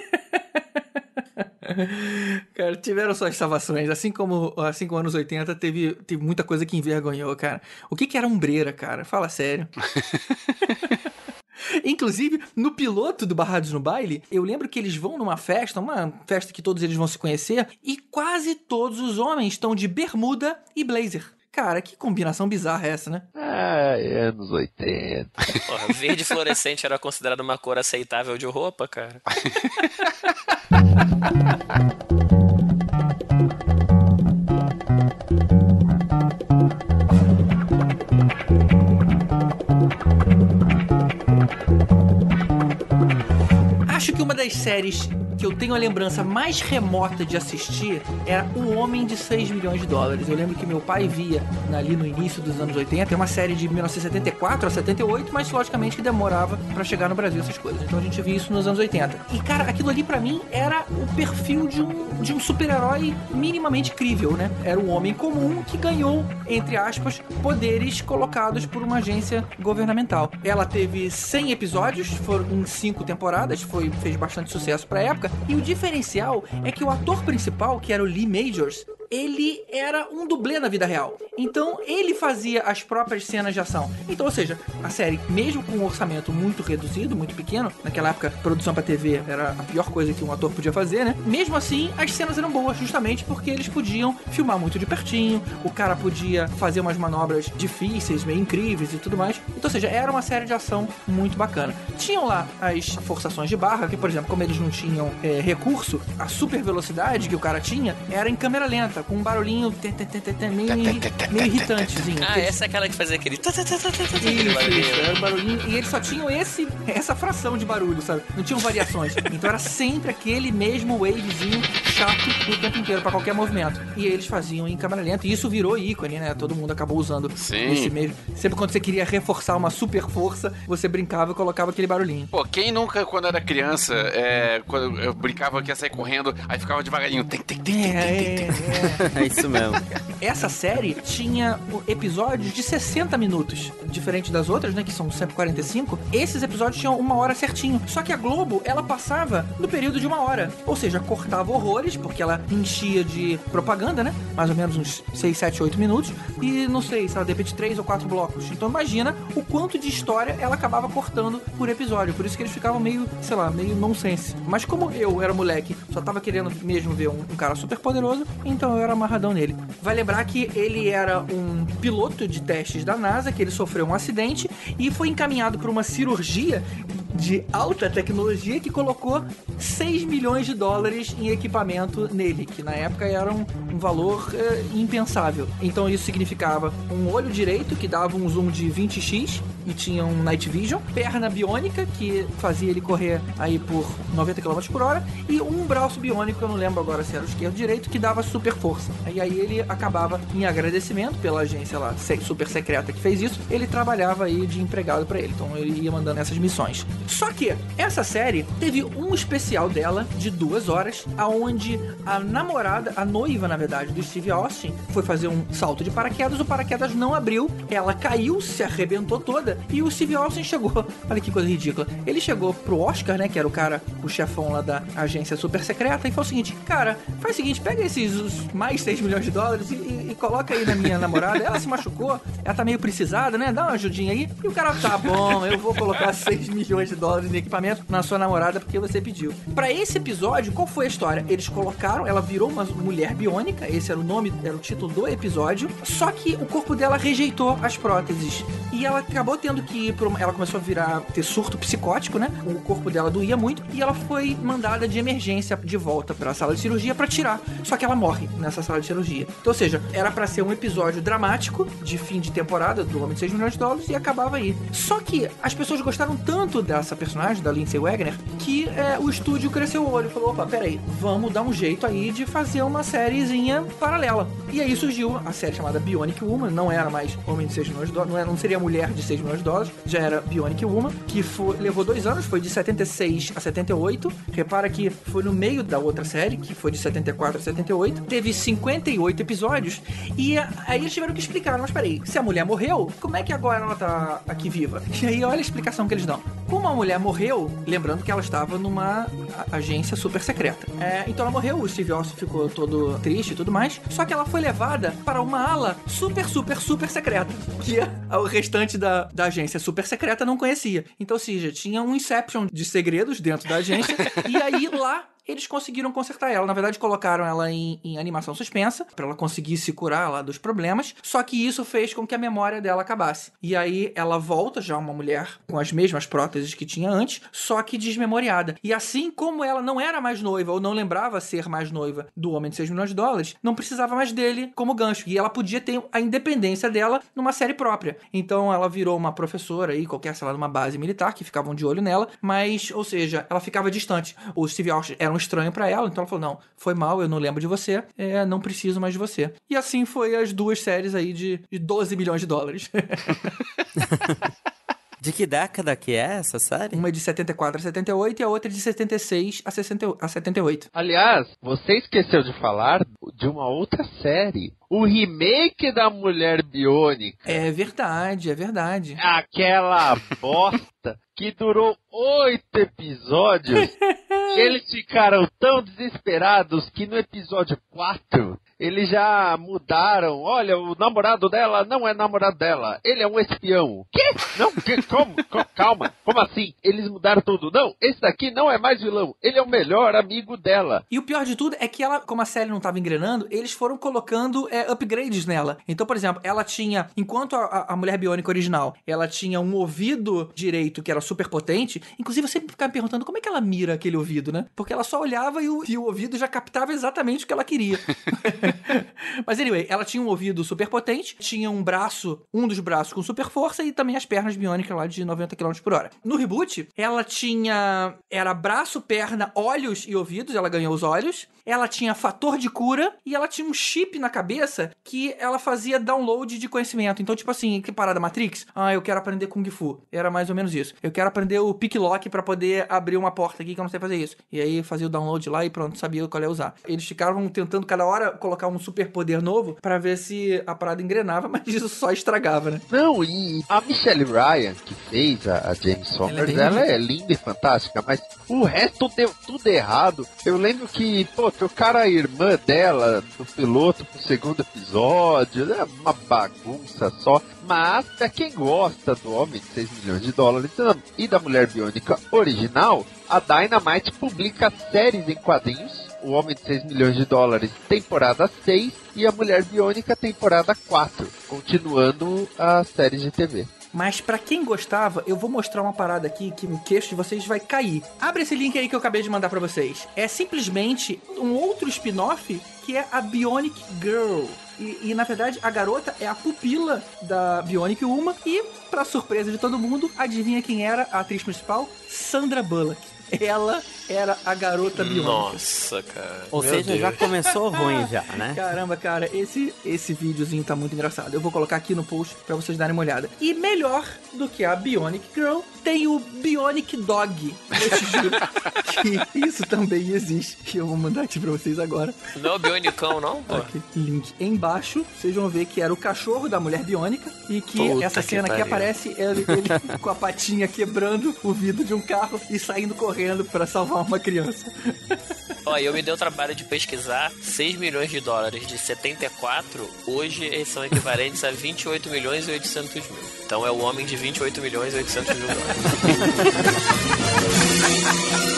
[SPEAKER 4] Cara, tiveram suas salvações. Assim como, assim como anos 80, teve, teve muita coisa que envergonhou, cara. O que, que era umbreira, cara? Fala sério. Inclusive, no piloto do Barrados no Baile, eu lembro que eles vão numa festa, uma festa que todos eles vão se conhecer, e quase todos os homens estão de bermuda e blazer. Cara, que combinação bizarra é essa, né?
[SPEAKER 8] Ai, anos 80.
[SPEAKER 5] Porra, verde fluorescente era considerado uma cor aceitável de roupa, cara.
[SPEAKER 4] Acho que uma das séries que eu tenho a lembrança mais remota de assistir era O Homem de 6 milhões de dólares. Eu lembro que meu pai via ali no início dos anos 80. É uma série de 1974 a 78, mas logicamente que demorava pra chegar no Brasil essas coisas. Então a gente via isso nos anos 80. E cara, aquilo ali pra mim era o perfil de um, de um super-herói minimamente crível, né? Era um homem comum que ganhou, entre aspas, poderes colocados por uma agência governamental. Ela teve 100 episódios, foram em 5 temporadas, foi, fez bastante sucesso pra época. E o diferencial é que o ator principal, que era o Lee Majors, ele era um dublê na vida real. Então ele fazia as próprias cenas de ação. Então, ou seja, a série, mesmo com um orçamento muito reduzido, muito pequeno, naquela época, produção pra TV era a pior coisa que um ator podia fazer, né? Mesmo assim, as cenas eram boas, justamente porque eles podiam filmar muito de pertinho, o cara podia fazer umas manobras difíceis, meio incríveis e tudo mais. Então, ou seja, era uma série de ação muito bacana. Tinham lá as forçações de barra, que, por exemplo, como eles não tinham é, recurso, a super velocidade que o cara tinha era em câmera lenta, com um barulhinho meio, meio irritantezinho.
[SPEAKER 5] Ah, essa é aquela que fazia aquele. tá, tá, tá, tá, tá, tá, aquele
[SPEAKER 4] Isso,
[SPEAKER 5] barulhinho.
[SPEAKER 4] isso, era um barulhinho. E eles só tinham esse, essa fração de barulho, sabe? Não tinham variações. Então era sempre aquele mesmo wavezinho chato o tempo inteiro, pra qualquer movimento. E eles faziam em câmera lenta. E isso virou ícone, né? Todo mundo acabou usando
[SPEAKER 6] Sim.
[SPEAKER 4] esse mesmo. Sempre quando você queria reforçar uma super força, você brincava e colocava aquele barulhinho.
[SPEAKER 6] Pô, quem nunca, quando era criança, é, quando eu brincava que ia sair correndo, aí ficava devagarinho. Tem, tem, tem, tem, tem, tem, tem.
[SPEAKER 4] É,
[SPEAKER 7] isso mesmo.
[SPEAKER 4] Essa série tinha episódios de 60 minutos. Diferente das outras, né? Que são 145. Esses episódios tinham uma hora certinho. Só que a Globo, ela passava no período de uma hora. Ou seja, cortava horrores, porque ela enchia de propaganda, né? Mais ou menos uns 6, 7, 8 minutos. E não sei, sei lá, de repente 3 ou 4 blocos. Então imagina o quanto de história ela acabava cortando por episódio. Por isso que eles ficavam meio, sei lá, meio nonsense. Mas como eu era moleque, só tava querendo mesmo ver um, um cara super poderoso, então eu era amarradão nele. Vai lembrar que ele era um piloto de testes da NASA, que ele sofreu um acidente e foi encaminhado para uma cirurgia de alta tecnologia que colocou 6 milhões de dólares em equipamento nele, que na época era um, um valor eh, impensável. Então isso significava um olho direito que dava um zoom de 20x e tinha um night vision, perna biônica que fazia ele correr aí por 90 km por hora e um braço biônico, eu não lembro agora se era o esquerdo ou direito, que dava super força. E aí ele acabava em agradecimento pela agência lá super secreta que fez isso, ele trabalhava aí de empregado pra ele. Então ele ia mandando essas missões. Só que essa série teve um especial dela de duas horas, aonde a namorada, a noiva na verdade do Steve Austin, foi fazer um salto de paraquedas, o paraquedas não abriu, ela caiu, se arrebentou toda e o Steve Austin chegou. Olha que coisa ridícula. Ele chegou pro Oscar, né, que era o cara, o chefão lá da agência super secreta, e falou o seguinte: Cara, faz o seguinte, pega esses mais 6 milhões de dólares e, e- e coloca aí na minha namorada. Ela se machucou, ela tá meio precisada, né? Dá uma ajudinha aí. E o cara, tá bom, eu vou colocar 6 milhões de dólares em equipamento na sua namorada porque você pediu. Pra esse episódio, qual foi a história? Eles colocaram, ela virou uma mulher biônica, esse era o nome, era o título do episódio, só que o corpo dela rejeitou as próteses. E ela acabou tendo que ir pra uma, ela começou a virar, ter surto psicótico, né? O corpo dela doía muito e ela foi mandada de emergência de volta pra sala de cirurgia pra tirar. Só que ela morre nessa sala de cirurgia. Então, ou seja, era pra ser um episódio dramático de fim de temporada do Homem de 6 milhões de dólares e acabava aí. Só que as pessoas gostaram tanto dessa personagem, da Lindsay Wagner, que é, o estúdio cresceu o olho e falou: opa, peraí, vamos dar um jeito aí de fazer uma sériezinha paralela. E aí surgiu a série chamada Bionic Woman, não era mais Homem de 6 milhões de dólares, não, era, não seria mulher de 6 milhões de dólares, já era Bionic Woman, que foi- levou dois anos, foi de 76 a 78. Repara que foi no meio da outra série, que foi de 74 a 78. Teve 58 episódios. E aí eles tiveram que explicar, mas peraí, se a mulher morreu, como é que agora ela tá aqui viva? E aí olha a explicação que eles dão. Como a mulher morreu, lembrando que ela estava numa agência super secreta. É, então ela morreu, o Steve Austin ficou todo triste e tudo mais. Só que ela foi levada para uma ala super, super, super secreta. Que a- o restante da, da agência super secreta não conhecia. Então, ou seja, tinha um Inception de segredos dentro da agência. e aí lá eles conseguiram consertar ela. Na verdade, colocaram ela em, em animação suspensa, pra ela conseguir se curar lá dos problemas. Só que isso fez com que a memória dela acabasse. E aí ela volta, já uma mulher com as mesmas próteses que tinha antes, só que desmemoriada. E assim como ela não era mais noiva, ou não lembrava ser mais noiva do Homem de 6 milhões de dólares, não precisava mais dele como gancho. E ela podia ter a independência dela numa série própria. Então ela virou uma professora aí, qualquer, sei lá, numa base militar, que ficavam de olho nela, mas, ou seja, ela ficava distante. O Steve Austin era um estranho pra ela, então ela falou: não, foi mal, eu não lembro de você, é, não preciso mais de você. E assim foi as duas séries aí de, de 12 milhões de dólares.
[SPEAKER 7] De que década que é essa série?
[SPEAKER 4] Uma é de 74 a 78 e a outra é de 76 a, 60, a 78.
[SPEAKER 8] Aliás, você esqueceu de falar de uma outra série. O remake da Mulher Biônica.
[SPEAKER 4] É verdade, é verdade.
[SPEAKER 8] Aquela bosta que durou oito episódios. e eles ficaram tão desesperados que no episódio 4 eles já mudaram. Olha, o namorado dela não é namorado dela. Ele é um espião. Quê? Não, que, como? Co- Calma. Como assim? Eles mudaram tudo. Não, esse daqui não é mais vilão. Ele é o melhor amigo dela.
[SPEAKER 4] E o pior de tudo é que ela, como a série não estava engrenando, eles foram colocando é, upgrades nela. Então, por exemplo, ela tinha, enquanto a, a- a mulher biônica original, ela tinha um ouvido direito que era super potente. Inclusive, eu sempre ficava me perguntando como é que ela mira aquele ouvido, né? Porque ela só olhava e o, e o ouvido já captava exatamente o que ela queria. Mas anyway, ela tinha um ouvido super potente, tinha um braço, um dos braços com super força e também as pernas biônicas lá de 90 km por hora. No reboot, ela tinha. Era braço, perna, olhos e ouvidos, ela ganhou os olhos. Ela tinha fator de cura e ela tinha um chip na cabeça que ela fazia download de conhecimento. Então, tipo assim, que parada Matrix? Ah, eu quero aprender Kung Fu. Era mais ou menos isso. Eu quero aprender o pick lock pra poder abrir uma porta aqui que eu não sei fazer isso. E aí fazia o download lá e pronto, sabia qual é usar. Eles ficavam tentando cada hora colocar um super poder novo pra ver se a parada engrenava, mas isso só estragava, né?
[SPEAKER 8] Não, e a Michelle Ryan, que fez a, a James Sommers, ela,
[SPEAKER 4] bonita.
[SPEAKER 8] é linda e fantástica, mas o resto deu tudo errado. Eu lembro que, pô, trocaram a irmã dela do piloto pro segundo episódio, é uma bagunça só. Mas, pra quem gosta do Homem de 6 milhões de dólares e da Mulher Biônica original, a Dynamite publica séries em quadrinhos o Homem de 6 milhões de dólares, temporada 6, e a Mulher Biônica, temporada 4, continuando as séries de TV.
[SPEAKER 4] Mas pra quem gostava, eu vou mostrar uma parada aqui que o queixo de vocês vai cair. Abre esse link aí que eu acabei de mandar pra vocês. É simplesmente um outro spin-off que é a Bionic Girl. E, e, na verdade a garota é a pupila da Bionic Uma e, pra surpresa de todo mundo, adivinha quem era a atriz principal? Sandra Bullock. Ela era a garota biônica.
[SPEAKER 5] Nossa, cara.
[SPEAKER 7] Ou
[SPEAKER 5] Meu
[SPEAKER 7] seja,
[SPEAKER 5] Deus.
[SPEAKER 7] já começou ruim já, né?
[SPEAKER 4] Caramba, cara, esse esse videozinho tá muito engraçado. Eu vou colocar aqui no post pra vocês darem uma olhada. E melhor do que a Bionic Girl, tem o Bionic Dog. Eu te juro que isso também existe. E eu vou mandar aqui pra vocês agora.
[SPEAKER 5] Não é o Bionicão, não, pô.
[SPEAKER 4] Aqui, link embaixo. Vocês vão ver que era o cachorro da mulher biônica. E que
[SPEAKER 5] Puta
[SPEAKER 4] essa
[SPEAKER 5] que
[SPEAKER 4] cena aqui
[SPEAKER 5] pariu.
[SPEAKER 4] aparece ele, ele com a patinha quebrando o vidro de um carro e saindo correndo pra salvar uma criança.
[SPEAKER 5] Ó, eu me dei o trabalho de pesquisar 6 milhões de dólares de 74, hoje eles são equivalentes a 28 milhões e 800 mil. Então é o homem de 28 milhões e 800 mil dólares.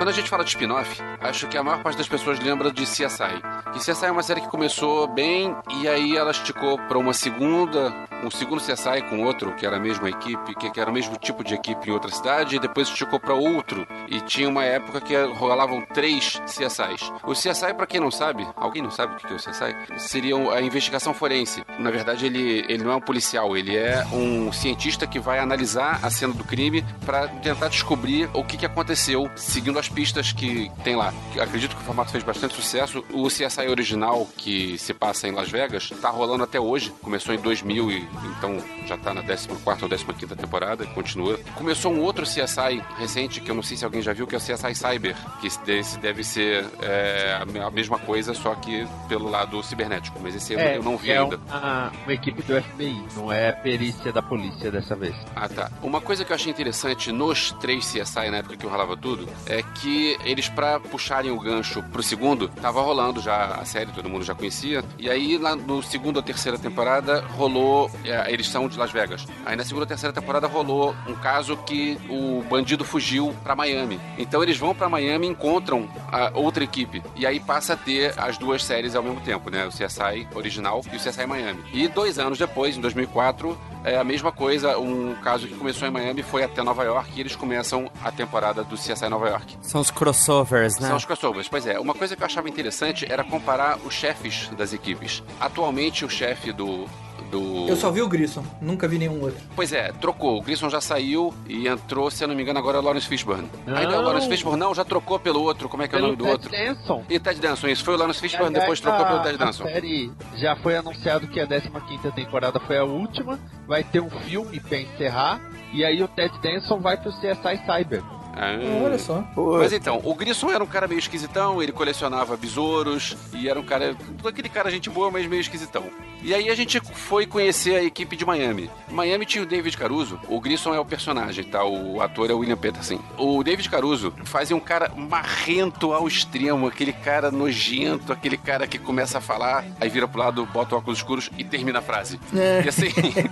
[SPEAKER 6] Quando a gente fala de spin-off, acho que a maior parte das pessoas lembra de CSI. Que CSI é uma série que começou bem e aí ela esticou para uma segunda, um segundo CSI com outro, que era a mesma equipe, que era o mesmo tipo de equipe em outra cidade, e depois esticou para outro. E tinha uma época que rolavam três CSIs. O CSI, para quem não sabe, alguém não sabe o que é o CSI? Seria a investigação forense. Na verdade, ele, ele não é um policial, ele é um cientista que vai analisar a cena do crime para tentar descobrir o que, que aconteceu, seguindo as pistas que tem lá. Acredito que o formato fez bastante sucesso. O CSI original, que se passa em Las Vegas, tá rolando até hoje. Começou em 2000 e então já tá na 14 ou 15 temporada, continua. Começou um outro CSI recente, que eu não sei se alguém já viu, que é o CSI Cyber, que esse deve ser é, a me- a mesma coisa, só que pelo lado cibernético. Mas esse eu- eu não vi
[SPEAKER 8] é
[SPEAKER 6] ainda.
[SPEAKER 8] Uma, uma equipe do FBI, não é perícia da polícia dessa vez.
[SPEAKER 6] Ah, tá. Uma coisa que eu achei interessante nos três CSI, na época que eu rolava tudo, é que eles, pra puxarem o gancho pro segundo, tava rolando já a série, todo mundo já conhecia. E aí, lá no segundo ou terceira temporada, rolou. é, eles são de Las Vegas. Aí na segunda ou terceira temporada rolou um caso que o bandido fugiu pra Miami. Então eles vão pra Miami e encontram a outra equipe. E aí passa a ter as duas séries ao mesmo tempo, né? O CSI original e o CSI Miami. E dois anos depois, em 2004, é a mesma coisa. Um caso que começou em Miami foi até Nova York e eles começam a temporada do CSI Nova York.
[SPEAKER 7] São os crossovers, né?
[SPEAKER 6] São os crossovers. Pois é, uma coisa que eu achava interessante era comparar os chefes das equipes. Atualmente, o chefe do. Do...
[SPEAKER 4] Eu só vi o Grissom, nunca vi nenhum outro.
[SPEAKER 6] Pois é, trocou. O Grissom já saiu e entrou, se eu não me engano, agora é o Lawrence Fishburne. Ainda é o
[SPEAKER 8] Não.
[SPEAKER 6] Lawrence Fishburne, não, já trocou pelo outro. Como é que é o nome do
[SPEAKER 8] Ted
[SPEAKER 6] outro?
[SPEAKER 8] Danson.
[SPEAKER 6] E Ted Danson, isso foi o Lawrence Fishburne,
[SPEAKER 8] Aliás,
[SPEAKER 6] depois trocou
[SPEAKER 8] a-
[SPEAKER 6] pelo Ted Danson.
[SPEAKER 8] A série já foi anunciado que a 15 temporada foi a última. Vai ter um filme pra encerrar. E aí o Ted Danson vai pro CSI Cyber.
[SPEAKER 6] Ah.
[SPEAKER 4] Olha só.
[SPEAKER 6] Mas então, o Grissom era um cara meio esquisitão, ele colecionava besouros e era um cara. aquele cara gente boa, mas meio esquisitão. E aí a gente foi conhecer a equipe de Miami. Miami tinha o David Caruso, o Grissom é o personagem, tá? O ator é o William Peterson. O David Caruso fazia um cara marrento ao extremo, aquele cara nojento, aquele cara que começa a falar, aí vira pro lado, bota óculos escuros e termina a frase.
[SPEAKER 4] É.
[SPEAKER 6] E assim.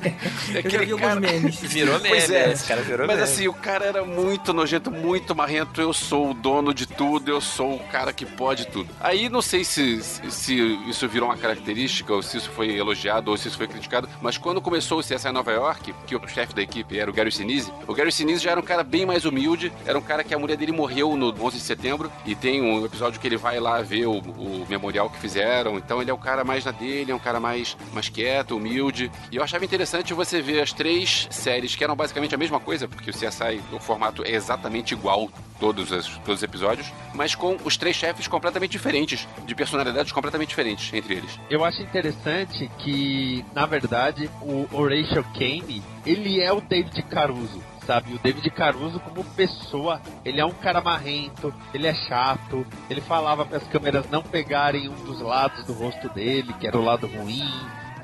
[SPEAKER 4] Eu já vi alguns memes.
[SPEAKER 5] Virou meme,
[SPEAKER 6] Pois é.
[SPEAKER 5] esse cara virou
[SPEAKER 6] Mas
[SPEAKER 5] meme.
[SPEAKER 6] assim, o cara era muito nojento. Marrento, muito marrento. Eu sou o dono de tudo, eu sou o cara que pode tudo. Aí não sei se, se, se isso virou uma característica, ou se isso foi elogiado, ou se isso foi criticado, mas quando começou o CSI Nova York, que o chefe da equipe era o Gary Sinise, o Gary Sinise já era um cara bem mais humilde, era um cara que a mulher dele morreu no 11 de setembro, e tem um episódio que ele vai lá ver o, o memorial que fizeram, então ele é um cara mais na dele, é um cara mais, mais quieto, humilde. E eu achava interessante você ver as três séries que eram basicamente a mesma coisa, porque o CSI, o formato é exatamente igual todos os, todos os episódios, mas com os três chefes completamente diferentes, de personalidades completamente diferentes entre eles.
[SPEAKER 8] Eu acho interessante que, na verdade, o Horatio Kane, ele é o David Caruso sabe? O David Caruso, como pessoa, ele é um cara marrento, ele é chato, ele falava para as câmeras não pegarem um dos lados do rosto dele, que era o lado ruim,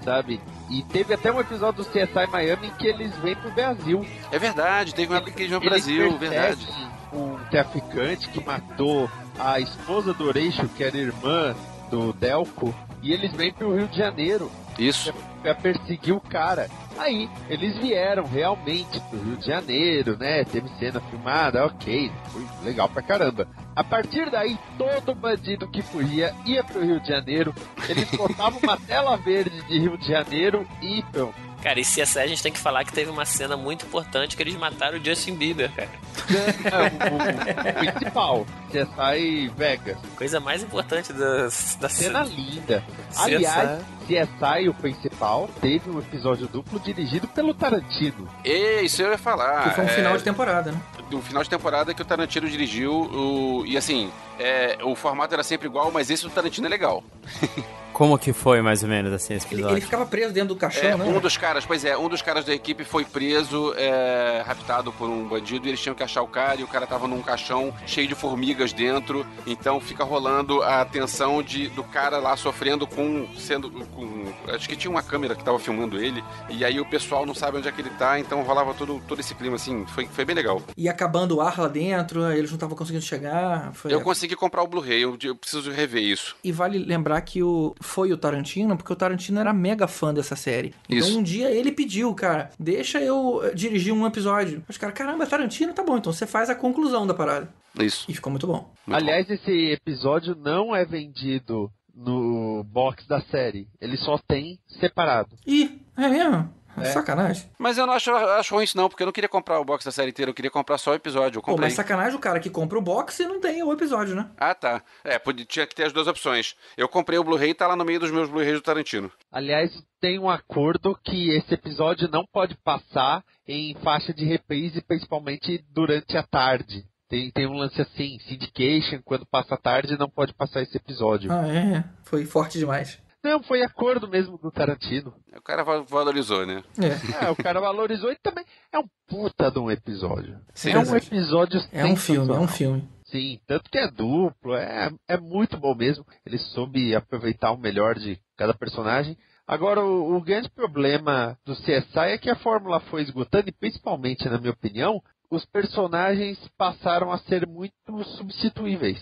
[SPEAKER 8] sabe? E teve até um episódio do CSI Miami em que eles vêm pro Brasil.
[SPEAKER 6] É verdade, teve uma época que eles vêm pro Brasil, verdade.
[SPEAKER 8] Um traficante que matou a esposa do Oreixo, que era irmã do Delco, e eles vêm pro Rio de Janeiro.
[SPEAKER 6] Isso.
[SPEAKER 8] Pra perseguir o cara. Aí, eles vieram realmente pro Rio de Janeiro, né? Teve cena filmada, ok, foi legal pra caramba. A partir daí, todo bandido que fugia ia pro Rio de Janeiro, eles botavam uma tela verde de Rio de Janeiro e pronto.
[SPEAKER 5] Cara, e CSI a gente tem que falar que teve uma cena muito importante que eles mataram o Justin Bieber, cara.
[SPEAKER 8] Não, o, o principal, CSI Vegas.
[SPEAKER 5] Coisa mais importante da, da
[SPEAKER 8] Cena linda. Aliás, CSI, o principal, teve um episódio duplo dirigido pelo Tarantino.
[SPEAKER 6] E isso eu ia falar.
[SPEAKER 4] Que foi um
[SPEAKER 6] é,
[SPEAKER 4] final de temporada, né?
[SPEAKER 6] Do final de temporada que o Tarantino dirigiu. O, e assim, é, o formato era sempre igual, mas esse do Tarantino é legal.
[SPEAKER 7] Como que foi, mais ou menos, assim, esse
[SPEAKER 4] Ele,
[SPEAKER 7] episódio?
[SPEAKER 4] ele ficava preso dentro do caixão,
[SPEAKER 6] É,
[SPEAKER 4] né?
[SPEAKER 6] um dos caras, pois é, um dos caras da equipe foi preso, é, raptado por um bandido, e eles tinham que achar o cara, e o cara tava num caixão cheio de formigas dentro, então fica rolando a tensão de, do cara lá sofrendo com, sendo, com, acho que tinha uma câmera que tava filmando ele, e aí o pessoal não sabe onde é que ele tá, então rolava todo, todo esse clima, assim, foi, foi bem legal.
[SPEAKER 4] E acabando o ar lá dentro, eles não estavam conseguindo chegar. Foi...
[SPEAKER 6] Eu consegui comprar o Blu-ray, eu, eu preciso rever isso.
[SPEAKER 4] E vale lembrar que o, foi o Tarantino, porque o Tarantino era mega fã dessa série. Então
[SPEAKER 6] Isso.
[SPEAKER 4] um dia ele pediu, cara, deixa eu eh, dirigir um episódio. Os caras, caramba, Tarantino, tá bom, então você faz a conclusão da parada.
[SPEAKER 6] Isso.
[SPEAKER 4] E ficou muito bom.
[SPEAKER 6] Muito
[SPEAKER 8] Aliás, esse episódio não é vendido no box da série. Ele só tem separado.
[SPEAKER 4] Ih, é mesmo?
[SPEAKER 8] É.
[SPEAKER 4] Sacanagem.
[SPEAKER 6] Mas eu não acho, acho ruim isso não, porque eu não queria comprar o box da série inteira, eu queria comprar só o episódio. Eu
[SPEAKER 4] Pô,
[SPEAKER 6] comprei.
[SPEAKER 4] mas sacanagem o cara que compra o box e não tem o episódio, né?
[SPEAKER 6] Ah, tá. É, podia, tinha que ter as duas opções. Eu comprei o Blu-ray e tá lá no meio dos meus Blu-rays do Tarantino.
[SPEAKER 8] Aliás, tem um acordo que esse episódio não pode passar em faixa de reprise, principalmente durante a tarde. Tem, tem um lance assim, syndication, quando passa a tarde não pode passar esse episódio.
[SPEAKER 4] Ah, é. Foi forte demais.
[SPEAKER 8] Não, foi acordo mesmo do Tarantino.
[SPEAKER 6] O cara va- valorizou, né?
[SPEAKER 4] É.
[SPEAKER 8] É, o cara valorizou e também é um puta de um episódio.
[SPEAKER 6] Sim.
[SPEAKER 8] é um episódio
[SPEAKER 4] É um filme, é um filme.
[SPEAKER 8] Sim, tanto que é duplo, é, é muito bom mesmo. Ele soube aproveitar o melhor de cada personagem. Agora, o, o grande problema do CSI é que a fórmula foi esgotando, e principalmente, na minha opinião, os personagens passaram a ser muito substituíveis.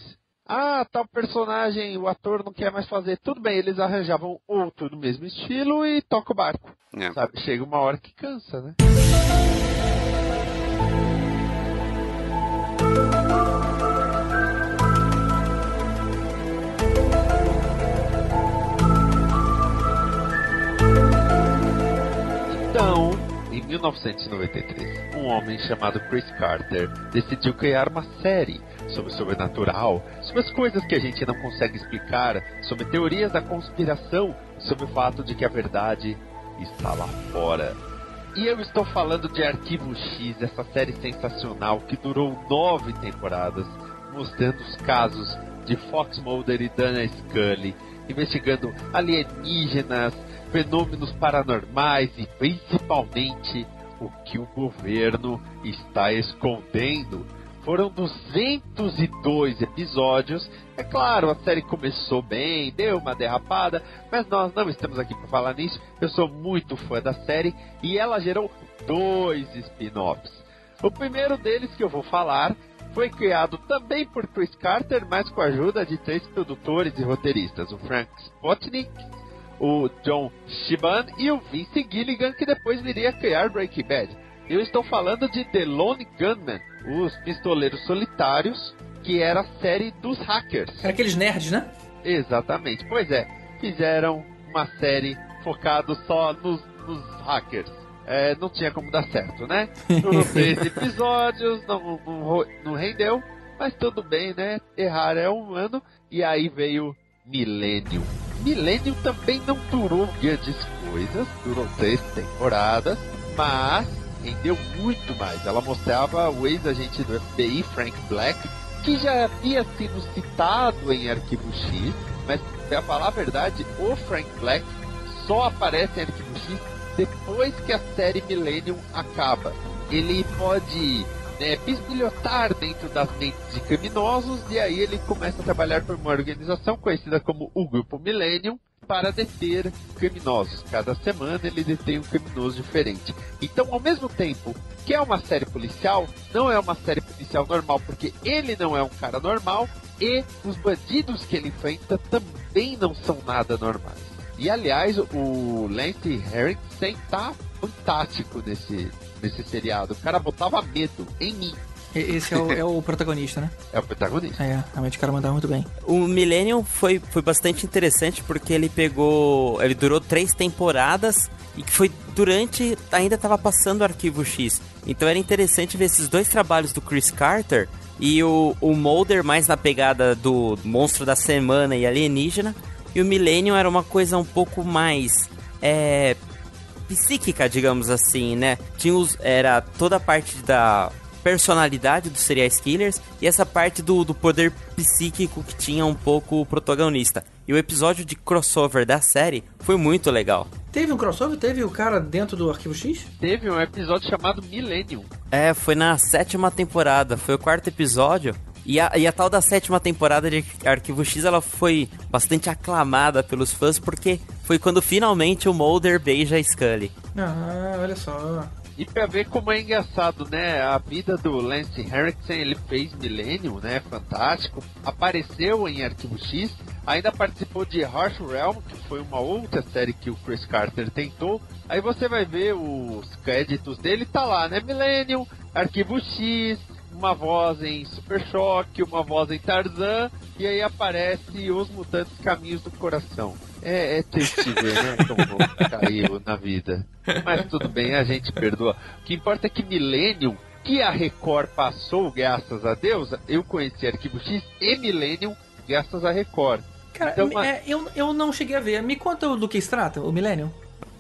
[SPEAKER 8] Ah, tal personagem, o ator não quer mais fazer. Tudo bem, eles arranjavam outro do mesmo estilo e toca o barco.
[SPEAKER 6] É.
[SPEAKER 8] Sabe? Chega uma hora que cansa, né? 1993, um homem chamado Chris Carter decidiu criar uma série sobre o sobrenatural, sobre as coisas que a gente não consegue explicar, sobre teorias da conspiração, sobre o fato de que a verdade está lá fora. E eu estou falando de Arquivo X, essa série sensacional que durou nove temporadas, mostrando os casos de Fox Mulder e Dana Scully, investigando alienígenas, fenômenos paranormais e principalmente o que o governo está escondendo. Foram 202 episódios. É claro, a série começou bem, deu uma derrapada, mas nós não estamos aqui para falar nisso. Eu sou muito fã da série e ela gerou dois spin-offs. O primeiro deles que eu vou falar foi criado também por Chris Carter, mas com a ajuda de três produtores e roteiristas: o Frank Spotnik, o John Shiban e o Vince Gilligan, que depois viria a criar Breaking Bad. Eu estou falando de The Lone Gunman, os pistoleiros solitários, que era a série dos hackers.
[SPEAKER 4] Era aqueles nerds, né?
[SPEAKER 8] Exatamente. Pois é, fizeram uma série focado só nos, nos hackers. É, não tinha como dar certo, né? Durou três episódios, não, não, não rendeu, mas tudo bem, né? Errar é humano. E aí veio Millennium. Millennium também não durou grandes coisas, durou três temporadas, mas rendeu muito mais. Ela mostrava o ex-agente do FBI, Frank Black, que já havia sido citado em Arquivo X, mas para falar a verdade, o Frank Black só aparece em Arquivo X depois que a série Millennium acaba. Ele pode né, bisbilhotar dentro das mentes de criminosos e aí ele começa a trabalhar por uma organização conhecida como o Grupo Millennium para deter criminosos. Cada semana ele detém um criminoso diferente. Então, ao mesmo tempo que é uma série policial, não é uma série policial normal, porque ele não é um cara normal e os bandidos que ele enfrenta também não são nada normais. E aliás, o Lance Henriksen tá fantástico nesse, nesse seriado. O cara botava medo em mim.
[SPEAKER 4] Esse é o, é o, protagonista, né?
[SPEAKER 8] É o protagonista.
[SPEAKER 4] É, realmente o cara mandava muito bem.
[SPEAKER 7] O Millennium foi, foi bastante interessante porque ele pegou. Ele durou três temporadas e que foi durante. Ainda estava passando o arquivo X. Então era interessante ver esses dois trabalhos do Chris Carter e o, o Mulder mais na pegada do monstro da semana e alienígena. E o Millennium era uma coisa um pouco mais. É, psíquica, digamos assim, né? Tinha os, era toda a parte da personalidade dos serial killers e essa parte do, do poder psíquico que tinha um pouco o protagonista. E o episódio de crossover da série foi muito legal.
[SPEAKER 4] Teve um crossover? Teve o cara dentro do Arquivo X?
[SPEAKER 8] Teve um episódio chamado Millennium.
[SPEAKER 7] É, foi na sétima temporada, foi o quarto episódio. E a, e a tal da sétima temporada de Arquivo X, ela foi bastante aclamada pelos fãs, porque foi quando finalmente o Mulder beija a Scully.
[SPEAKER 4] Ah, olha só.
[SPEAKER 8] E pra ver como é engraçado, né? A vida do Lance Henriksen, ele fez Millennium, né? Fantástico. Apareceu em Arquivo X. Ainda participou de Harsh Realm, que foi uma outra série que o Chris Carter tentou. Aí você vai ver os créditos dele, tá lá, né? Millennium, Arquivo X, uma voz em Super Choque, uma voz em Tarzan, e aí aparece Os Mutantes Caminhos do Coração. É, é triste ver, né? Como caiu na vida. Mas tudo bem, a gente perdoa. O que importa é que Millennium, que a Record passou, graças a Deus, eu conheci Arquivo X e Millennium, graças a Record.
[SPEAKER 4] Cara, então, é, eu, eu não cheguei a ver. Me conta do que se trata, o Millennium.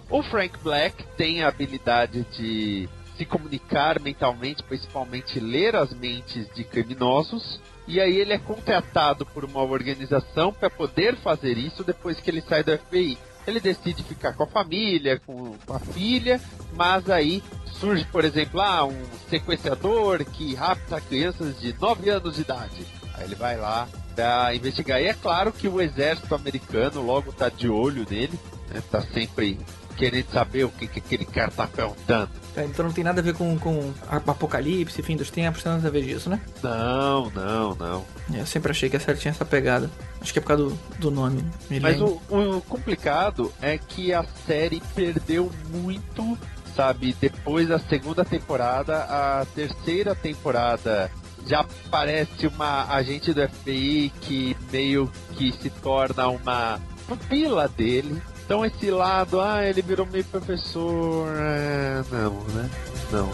[SPEAKER 8] O Frank Black tem a habilidade de se comunicar mentalmente, principalmente ler as mentes de criminosos. E aí ele é contratado por uma organização para poder fazer isso depois que ele sai do FBI. Ele decide ficar com a família, com a filha, mas aí surge, por exemplo, ah, um sequestrador que rapta crianças de 9 anos de idade. Aí ele vai lá para investigar. E é claro que o exército americano logo está de olho nele, né? sempre querendo saber o que, que aquele cara está perguntando.
[SPEAKER 4] É, então não tem nada a ver com, com apocalipse, fim dos tempos, tem nada a ver disso, né?
[SPEAKER 8] Não, não, não.
[SPEAKER 4] É, eu sempre achei que a série tinha essa pegada. Acho que é por causa do, do nome.
[SPEAKER 8] Mas o, o, complicado é que a série perdeu muito, sabe? Depois da segunda temporada, a terceira temporada já parece uma agente do FBI que meio que se torna uma pupila dele então esse lado, ah, ele virou meio professor. É, não, né? Não.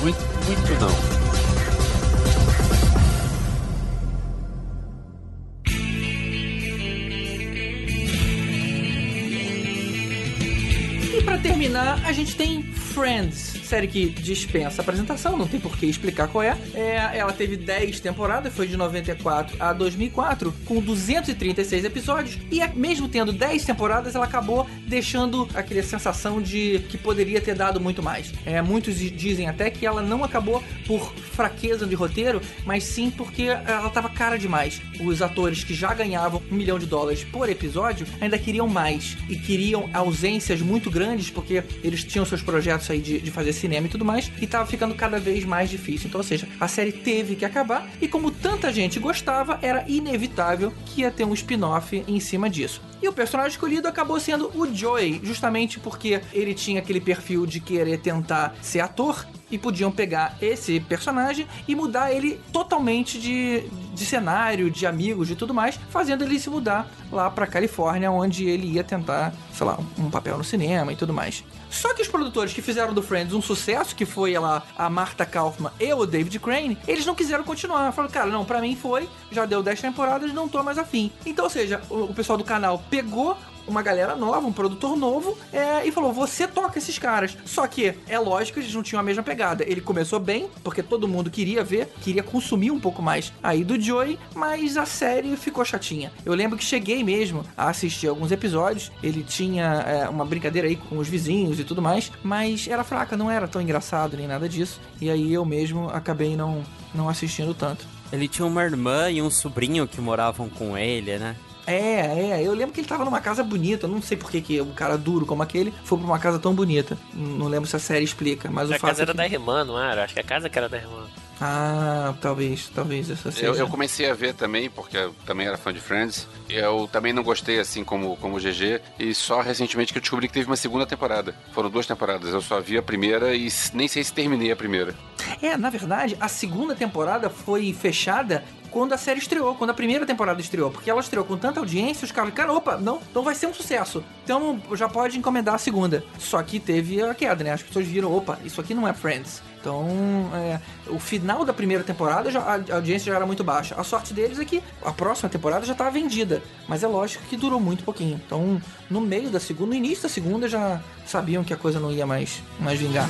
[SPEAKER 8] Muito, muito não.
[SPEAKER 4] E para terminar, a gente tem Friends série que dispensa apresentação, não tem por que explicar qual é. é ela teve 10 temporadas, foi de 94 a 2004, com 236 episódios, e é, mesmo tendo 10 temporadas, ela acabou deixando aquela sensação de que poderia ter dado muito mais. É, muitos dizem até que ela não acabou por fraqueza de roteiro, mas sim porque ela estava cara demais. Os atores que já ganhavam um milhão de dólares por episódio ainda queriam mais e queriam ausências muito grandes porque eles tinham seus projetos aí de, de fazer cinema e tudo mais, e tava ficando cada vez mais difícil. Então, ou seja, a série teve que acabar, e como tanta gente gostava, era inevitável que ia ter um spin-off em cima disso. E o personagem escolhido acabou sendo o Joey, justamente porque ele tinha aquele perfil de querer tentar ser ator e podiam pegar esse personagem e mudar ele totalmente de, de cenário, de amigos, de tudo mais, fazendo ele se mudar lá pra Califórnia, onde ele ia tentar, sei lá, um papel no cinema e tudo mais. Só que os produtores que fizeram do Friends um sucesso, que foi lá a Marta Kaufman e o David Crane, eles não quiseram continuar. Falaram, cara, não, pra mim foi, já deu 10 temporadas, não tô mais afim. Então, ou seja, o, o pessoal do canal pegou uma galera nova, um produtor novo, é, e falou: você toca esses caras. Só que é lógico eles não tinham a mesma pegada. Ele começou bem, porque todo mundo queria ver, queria consumir um pouco mais aí do Joey, mas a série ficou chatinha. Eu lembro que cheguei mesmo a assistir alguns episódios. Ele tinha é, uma brincadeira aí com os vizinhos e tudo mais, mas era fraca, não era tão engraçado nem nada disso. E aí eu mesmo acabei não, não assistindo tanto.
[SPEAKER 7] Ele tinha uma irmã e um sobrinho que moravam com ele, né?
[SPEAKER 4] É, é, eu lembro que ele tava numa casa bonita, não sei por que, que um cara duro como aquele foi pra uma casa tão bonita. Não lembro se a série explica, mas
[SPEAKER 5] a
[SPEAKER 4] o fato
[SPEAKER 5] casa era
[SPEAKER 4] é que...
[SPEAKER 5] da irmã, não era? Acho que a casa que era da irmã.
[SPEAKER 4] Ah, talvez, talvez essa seja.
[SPEAKER 6] Eu, eu comecei a ver também, porque eu também era fã de Friends. Eu também não gostei, assim como, como o GG. E só recentemente que eu descobri que teve uma segunda temporada. Foram duas temporadas. Eu só vi a primeira e nem sei se terminei a primeira.
[SPEAKER 4] É, na verdade, a segunda temporada foi fechada quando a série estreou, quando a primeira temporada estreou, porque ela estreou com tanta audiência, os caras, cara, opa, não, então vai ser um sucesso. Então já pode encomendar a segunda. Só que teve a queda, né? As pessoas viram, opa, isso aqui não é Friends. Então, é, o final da primeira temporada já, a audiência já era muito baixa. A sorte deles é que a próxima temporada já estava vendida, mas é lógico que durou muito pouquinho. Então, no meio da segunda, no início da segunda já sabiam que a coisa não ia mais, mais vingar.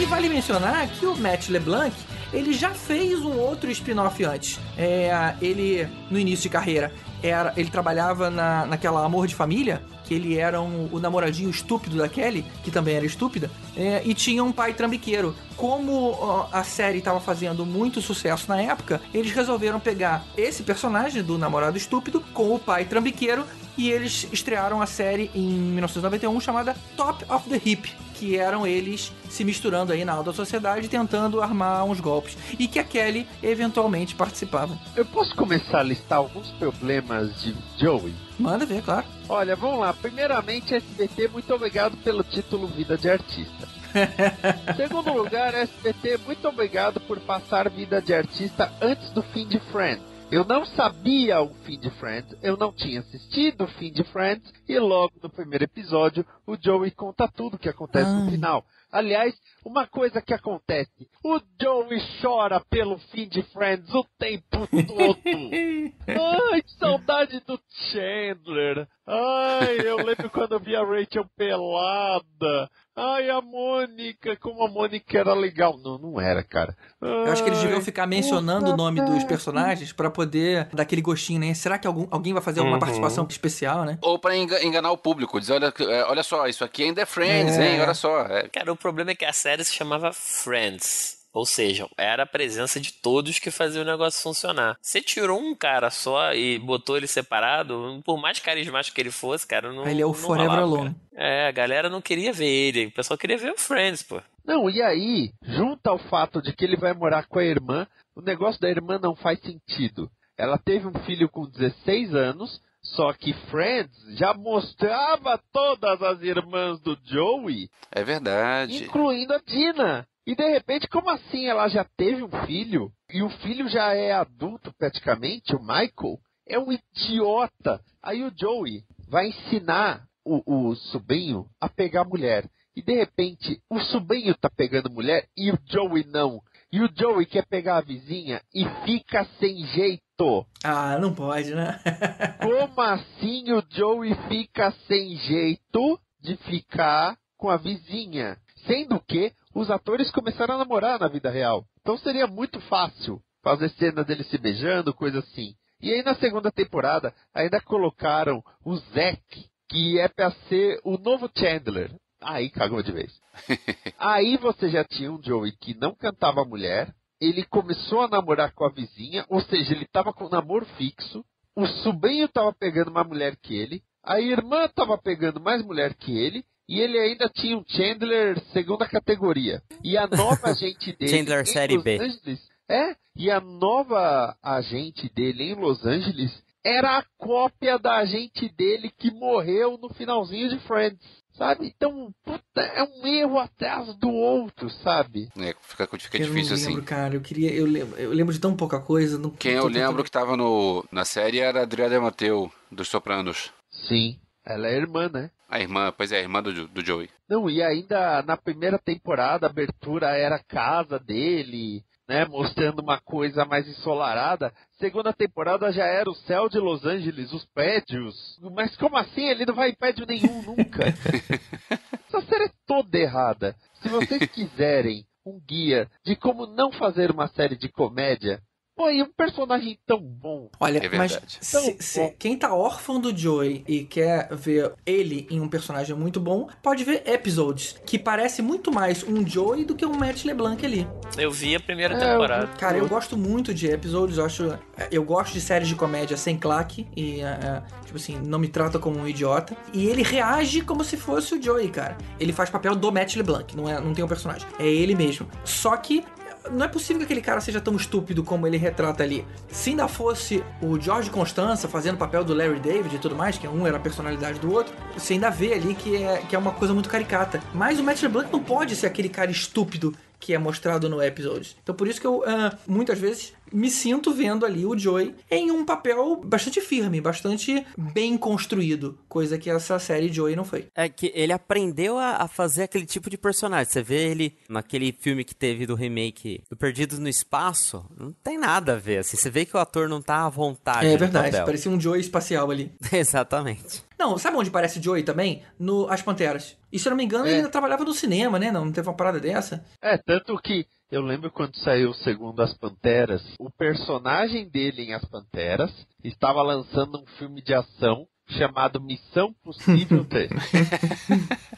[SPEAKER 4] E vale mencionar que o Matt LeBlanc ele já fez um outro spin-off antes. É, ele, no início de carreira, era, ele trabalhava na, naquela Amor de Família, que ele era um, o namoradinho estúpido da Kelly, que também era estúpida, é, e tinha um pai trambiqueiro. Como a série estava fazendo muito sucesso na época, eles resolveram pegar esse personagem do namorado estúpido com o pai trambiqueiro e eles estrearam a série em 1991 chamada Top of the Hip, que eram eles se misturando aí na alta sociedade tentando armar uns golpes e que a Kelly eventualmente participava.
[SPEAKER 8] Eu posso começar a listar alguns problemas de Joey?
[SPEAKER 4] Manda ver, claro.
[SPEAKER 8] Olha, vamos lá. Primeiramente, SBT, muito obrigado pelo título Vida de Artista. Segundo lugar, SBT, muito obrigado por passar Vida de Artista antes do fim de Friends. Eu não sabia o fim de Friends, eu não tinha assistido o fim de Friends, e logo no primeiro episódio o Joey conta tudo o que acontece no
[SPEAKER 4] Ai.
[SPEAKER 8] final. Aliás, uma coisa que acontece, o Joey chora pelo fim de Friends o tempo todo. Ai, que saudade do Chandler. Ai, eu lembro quando eu vi a Rachel pelada. Ai, a Mônica, como a Mônica era legal. Não, não era, cara.
[SPEAKER 4] Eu acho que eles deviam
[SPEAKER 8] Ai,
[SPEAKER 4] ficar mencionando o nome dos personagens pra poder dar aquele gostinho, né? Será que algum, alguém vai fazer alguma
[SPEAKER 8] Uhum.
[SPEAKER 4] participação especial, né?
[SPEAKER 6] Ou pra enga- enganar o público, dizer, olha, é, olha só, isso aqui ainda é Friends,
[SPEAKER 4] É.
[SPEAKER 6] hein? Olha só. É,
[SPEAKER 5] Cara, o problema é que a série se chamava Friends. Ou seja, era a presença de todos que fazia o negócio funcionar. Você tirou um cara só e botou ele separado, por mais carismático que ele fosse, cara, não.
[SPEAKER 4] Ele é o Forever
[SPEAKER 5] rolava,
[SPEAKER 4] Alone.
[SPEAKER 5] cara. É, a galera não queria ver ele. O pessoal queria ver o Friends, pô.
[SPEAKER 8] Não, e aí, junta ao fato de que ele vai morar com a irmã, o negócio da irmã não faz sentido. Ela teve um filho com 16 anos, só que Friends já mostrava todas as irmãs do Joey,
[SPEAKER 6] é verdade.
[SPEAKER 8] incluindo a Dina. E de repente, como assim ela já teve um filho? E o filho já é adulto praticamente, o Michael? É um idiota. Aí o Joey vai ensinar o, o sobrinho a pegar mulher. E de repente, o sobrinho tá pegando mulher e o Joey não. E o Joey quer pegar a vizinha e fica sem jeito.
[SPEAKER 4] Ah, não pode, né?
[SPEAKER 8] Como assim o Joey fica sem jeito de ficar com a vizinha? Sendo que os atores começaram a namorar na vida real. Então seria muito fácil fazer cena deles se beijando, coisa assim. E aí na segunda temporada ainda colocaram o Zack, que é pra ser o novo Chandler. Aí cagou de vez. Aí você já tinha um Joey que não cantava mulher, ele começou a namorar com a vizinha, ou seja, ele tava com um namoro fixo, o sobrinho tava pegando uma mulher que ele, a irmã tava pegando mais mulher que ele, e ele ainda tinha um Chandler segunda categoria. E a nova agente dele
[SPEAKER 7] Chandler
[SPEAKER 8] em
[SPEAKER 7] série
[SPEAKER 8] Los
[SPEAKER 7] B.
[SPEAKER 8] Angeles, é, e a nova agente dele em Los Angeles era a cópia da agente dele que morreu no finalzinho de Friends. sabe? Então, puta, é um erro atrás do outro, sabe?
[SPEAKER 6] É, fica, fica
[SPEAKER 4] eu
[SPEAKER 6] difícil
[SPEAKER 4] não lembro,
[SPEAKER 6] assim.
[SPEAKER 4] cara. Eu queria. Eu lembro, eu lembro de tão pouca coisa. Não,
[SPEAKER 6] Quem eu lembro que tava no, na série era a Adriana Mateu, dos Sopranos.
[SPEAKER 8] Sim. Ela é irmã, né?
[SPEAKER 6] A irmã, pois é, a irmã do, do Joey.
[SPEAKER 8] Não, e ainda na primeira temporada, a abertura era a casa dele, né? Mostrando uma coisa mais ensolarada. Segunda temporada já era o céu de Los Angeles, os prédios. Mas como assim? Ele não vai em prédio nenhum nunca. Essa série é toda errada. Se vocês quiserem um guia de como não fazer uma série de comédia, pô, e um personagem tão bom.
[SPEAKER 4] Olha,
[SPEAKER 6] É
[SPEAKER 4] mas
[SPEAKER 6] verdade.
[SPEAKER 4] se-
[SPEAKER 8] Então,
[SPEAKER 4] se- quem tá órfão do Joey e quer ver ele em um personagem muito bom, pode ver Episodes, que parece muito mais um Joey do que um Matt LeBlanc ali.
[SPEAKER 5] Eu vi a primeira
[SPEAKER 8] É,
[SPEAKER 5] temporada.
[SPEAKER 4] Cara, eu gosto muito de Episodes, eu acho. Eu gosto de séries de comédia sem claque e, eh, eh, tipo assim, não me trata como um idiota. E ele reage como se fosse o Joey, cara. Ele faz papel do Matt LeBlanc, não, é, não tem um personagem. É ele mesmo. Só que. Não é possível que aquele cara seja tão estúpido como ele retrata ali. Se ainda fosse o George Constanza fazendo o papel do Larry David e tudo mais, que um era a personalidade do outro, você ainda vê ali que é, que é uma coisa muito caricata. Mas o Matt LeBlanc não pode ser aquele cara estúpido que é mostrado no episódio. Então por isso que eu ah, muitas vezes me sinto vendo ali o Joey em um papel bastante firme, bastante bem construído, coisa que essa série Joey não foi.
[SPEAKER 7] É que ele aprendeu a, a fazer aquele tipo de personagem. Você vê ele naquele filme que teve do remake do Perdidos no Espaço, não tem nada a ver. Assim, você vê que o ator não tá à vontade.
[SPEAKER 4] É
[SPEAKER 7] no
[SPEAKER 4] verdade,
[SPEAKER 7] papel.
[SPEAKER 4] parecia um Joey espacial ali.
[SPEAKER 7] Exatamente.
[SPEAKER 4] Não, sabe onde parece o Joey também? No As Panteras. E se eu não me engano,
[SPEAKER 8] É.
[SPEAKER 4] ele ainda trabalhava no cinema, né? Não, não teve uma parada dessa.
[SPEAKER 8] É, tanto que eu lembro quando saiu o segundo As Panteras, o personagem dele em As Panteras estava lançando um filme de ação chamado Missão Possível 3.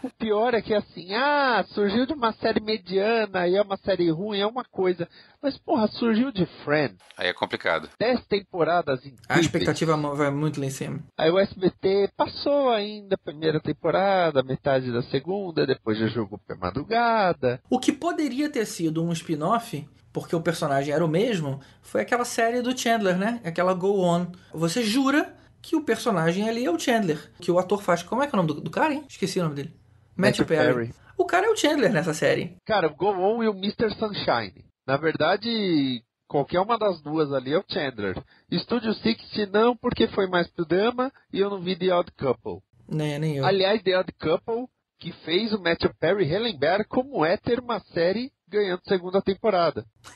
[SPEAKER 8] o pior é que assim, ah, surgiu de uma série mediana e é uma série ruim, é uma coisa. Mas, porra, surgiu de Friends.
[SPEAKER 6] Aí é complicado.
[SPEAKER 8] Dez temporadas
[SPEAKER 4] A
[SPEAKER 8] incríveis.
[SPEAKER 4] expectativa vai muito lá em cima.
[SPEAKER 8] Aí o SBT passou ainda a primeira temporada, metade da segunda, depois já jogou pra madrugada.
[SPEAKER 4] O que poderia ter sido um spin-off, porque o personagem era o mesmo, foi aquela série do Chandler, né? Aquela Go On. Você jura que o personagem ali é o Chandler, que o ator faz. Como é que é o nome do, do cara, hein? Esqueci o nome dele.
[SPEAKER 8] Matthew
[SPEAKER 4] Perry.
[SPEAKER 8] Perry.
[SPEAKER 4] O cara é o Chandler nessa série.
[SPEAKER 8] Cara, o Go On e o Mr. Sunshine. Na verdade, qualquer uma das duas ali é o Chandler. Studio 60 não, porque foi mais pro drama e eu não vi The Odd Couple.
[SPEAKER 4] Né, nem eu.
[SPEAKER 8] Aliás, The Odd Couple, que fez o Matthew Perry relembrar como é ter uma série ganhando segunda temporada.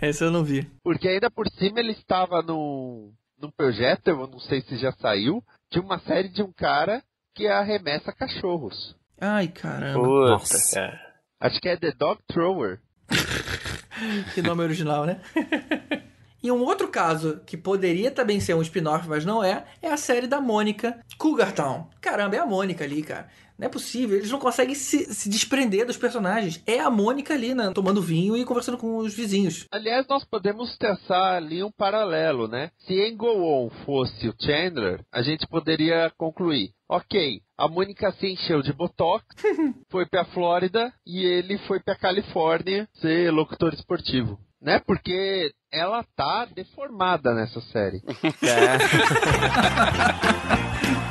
[SPEAKER 4] Essa eu não vi.
[SPEAKER 8] Porque ainda por cima ele estava num, num projeto, eu não sei se já saiu, de uma série de um cara que arremessa cachorros.
[SPEAKER 4] Ai, caramba.
[SPEAKER 5] Puta,
[SPEAKER 7] Nossa.
[SPEAKER 5] cara.
[SPEAKER 8] Acho que é The Dog Thrower.
[SPEAKER 4] Que nome original, né? E um outro caso que poderia também ser um spin-off, mas não é, é a série da Mônica Cougar Town. Caramba, é a Mônica ali, cara. Não é possível, eles não conseguem se, se desprender dos personagens. É a Mônica ali, né, tomando vinho e conversando com os vizinhos.
[SPEAKER 8] Aliás, nós podemos traçar ali um paralelo, né? Se em Go On fosse o Chandler, a gente poderia concluir. Ok, a Mônica se encheu de botox, foi pra Flórida e ele foi pra Califórnia ser locutor esportivo. Né? Porque ela tá deformada nessa série.
[SPEAKER 7] É.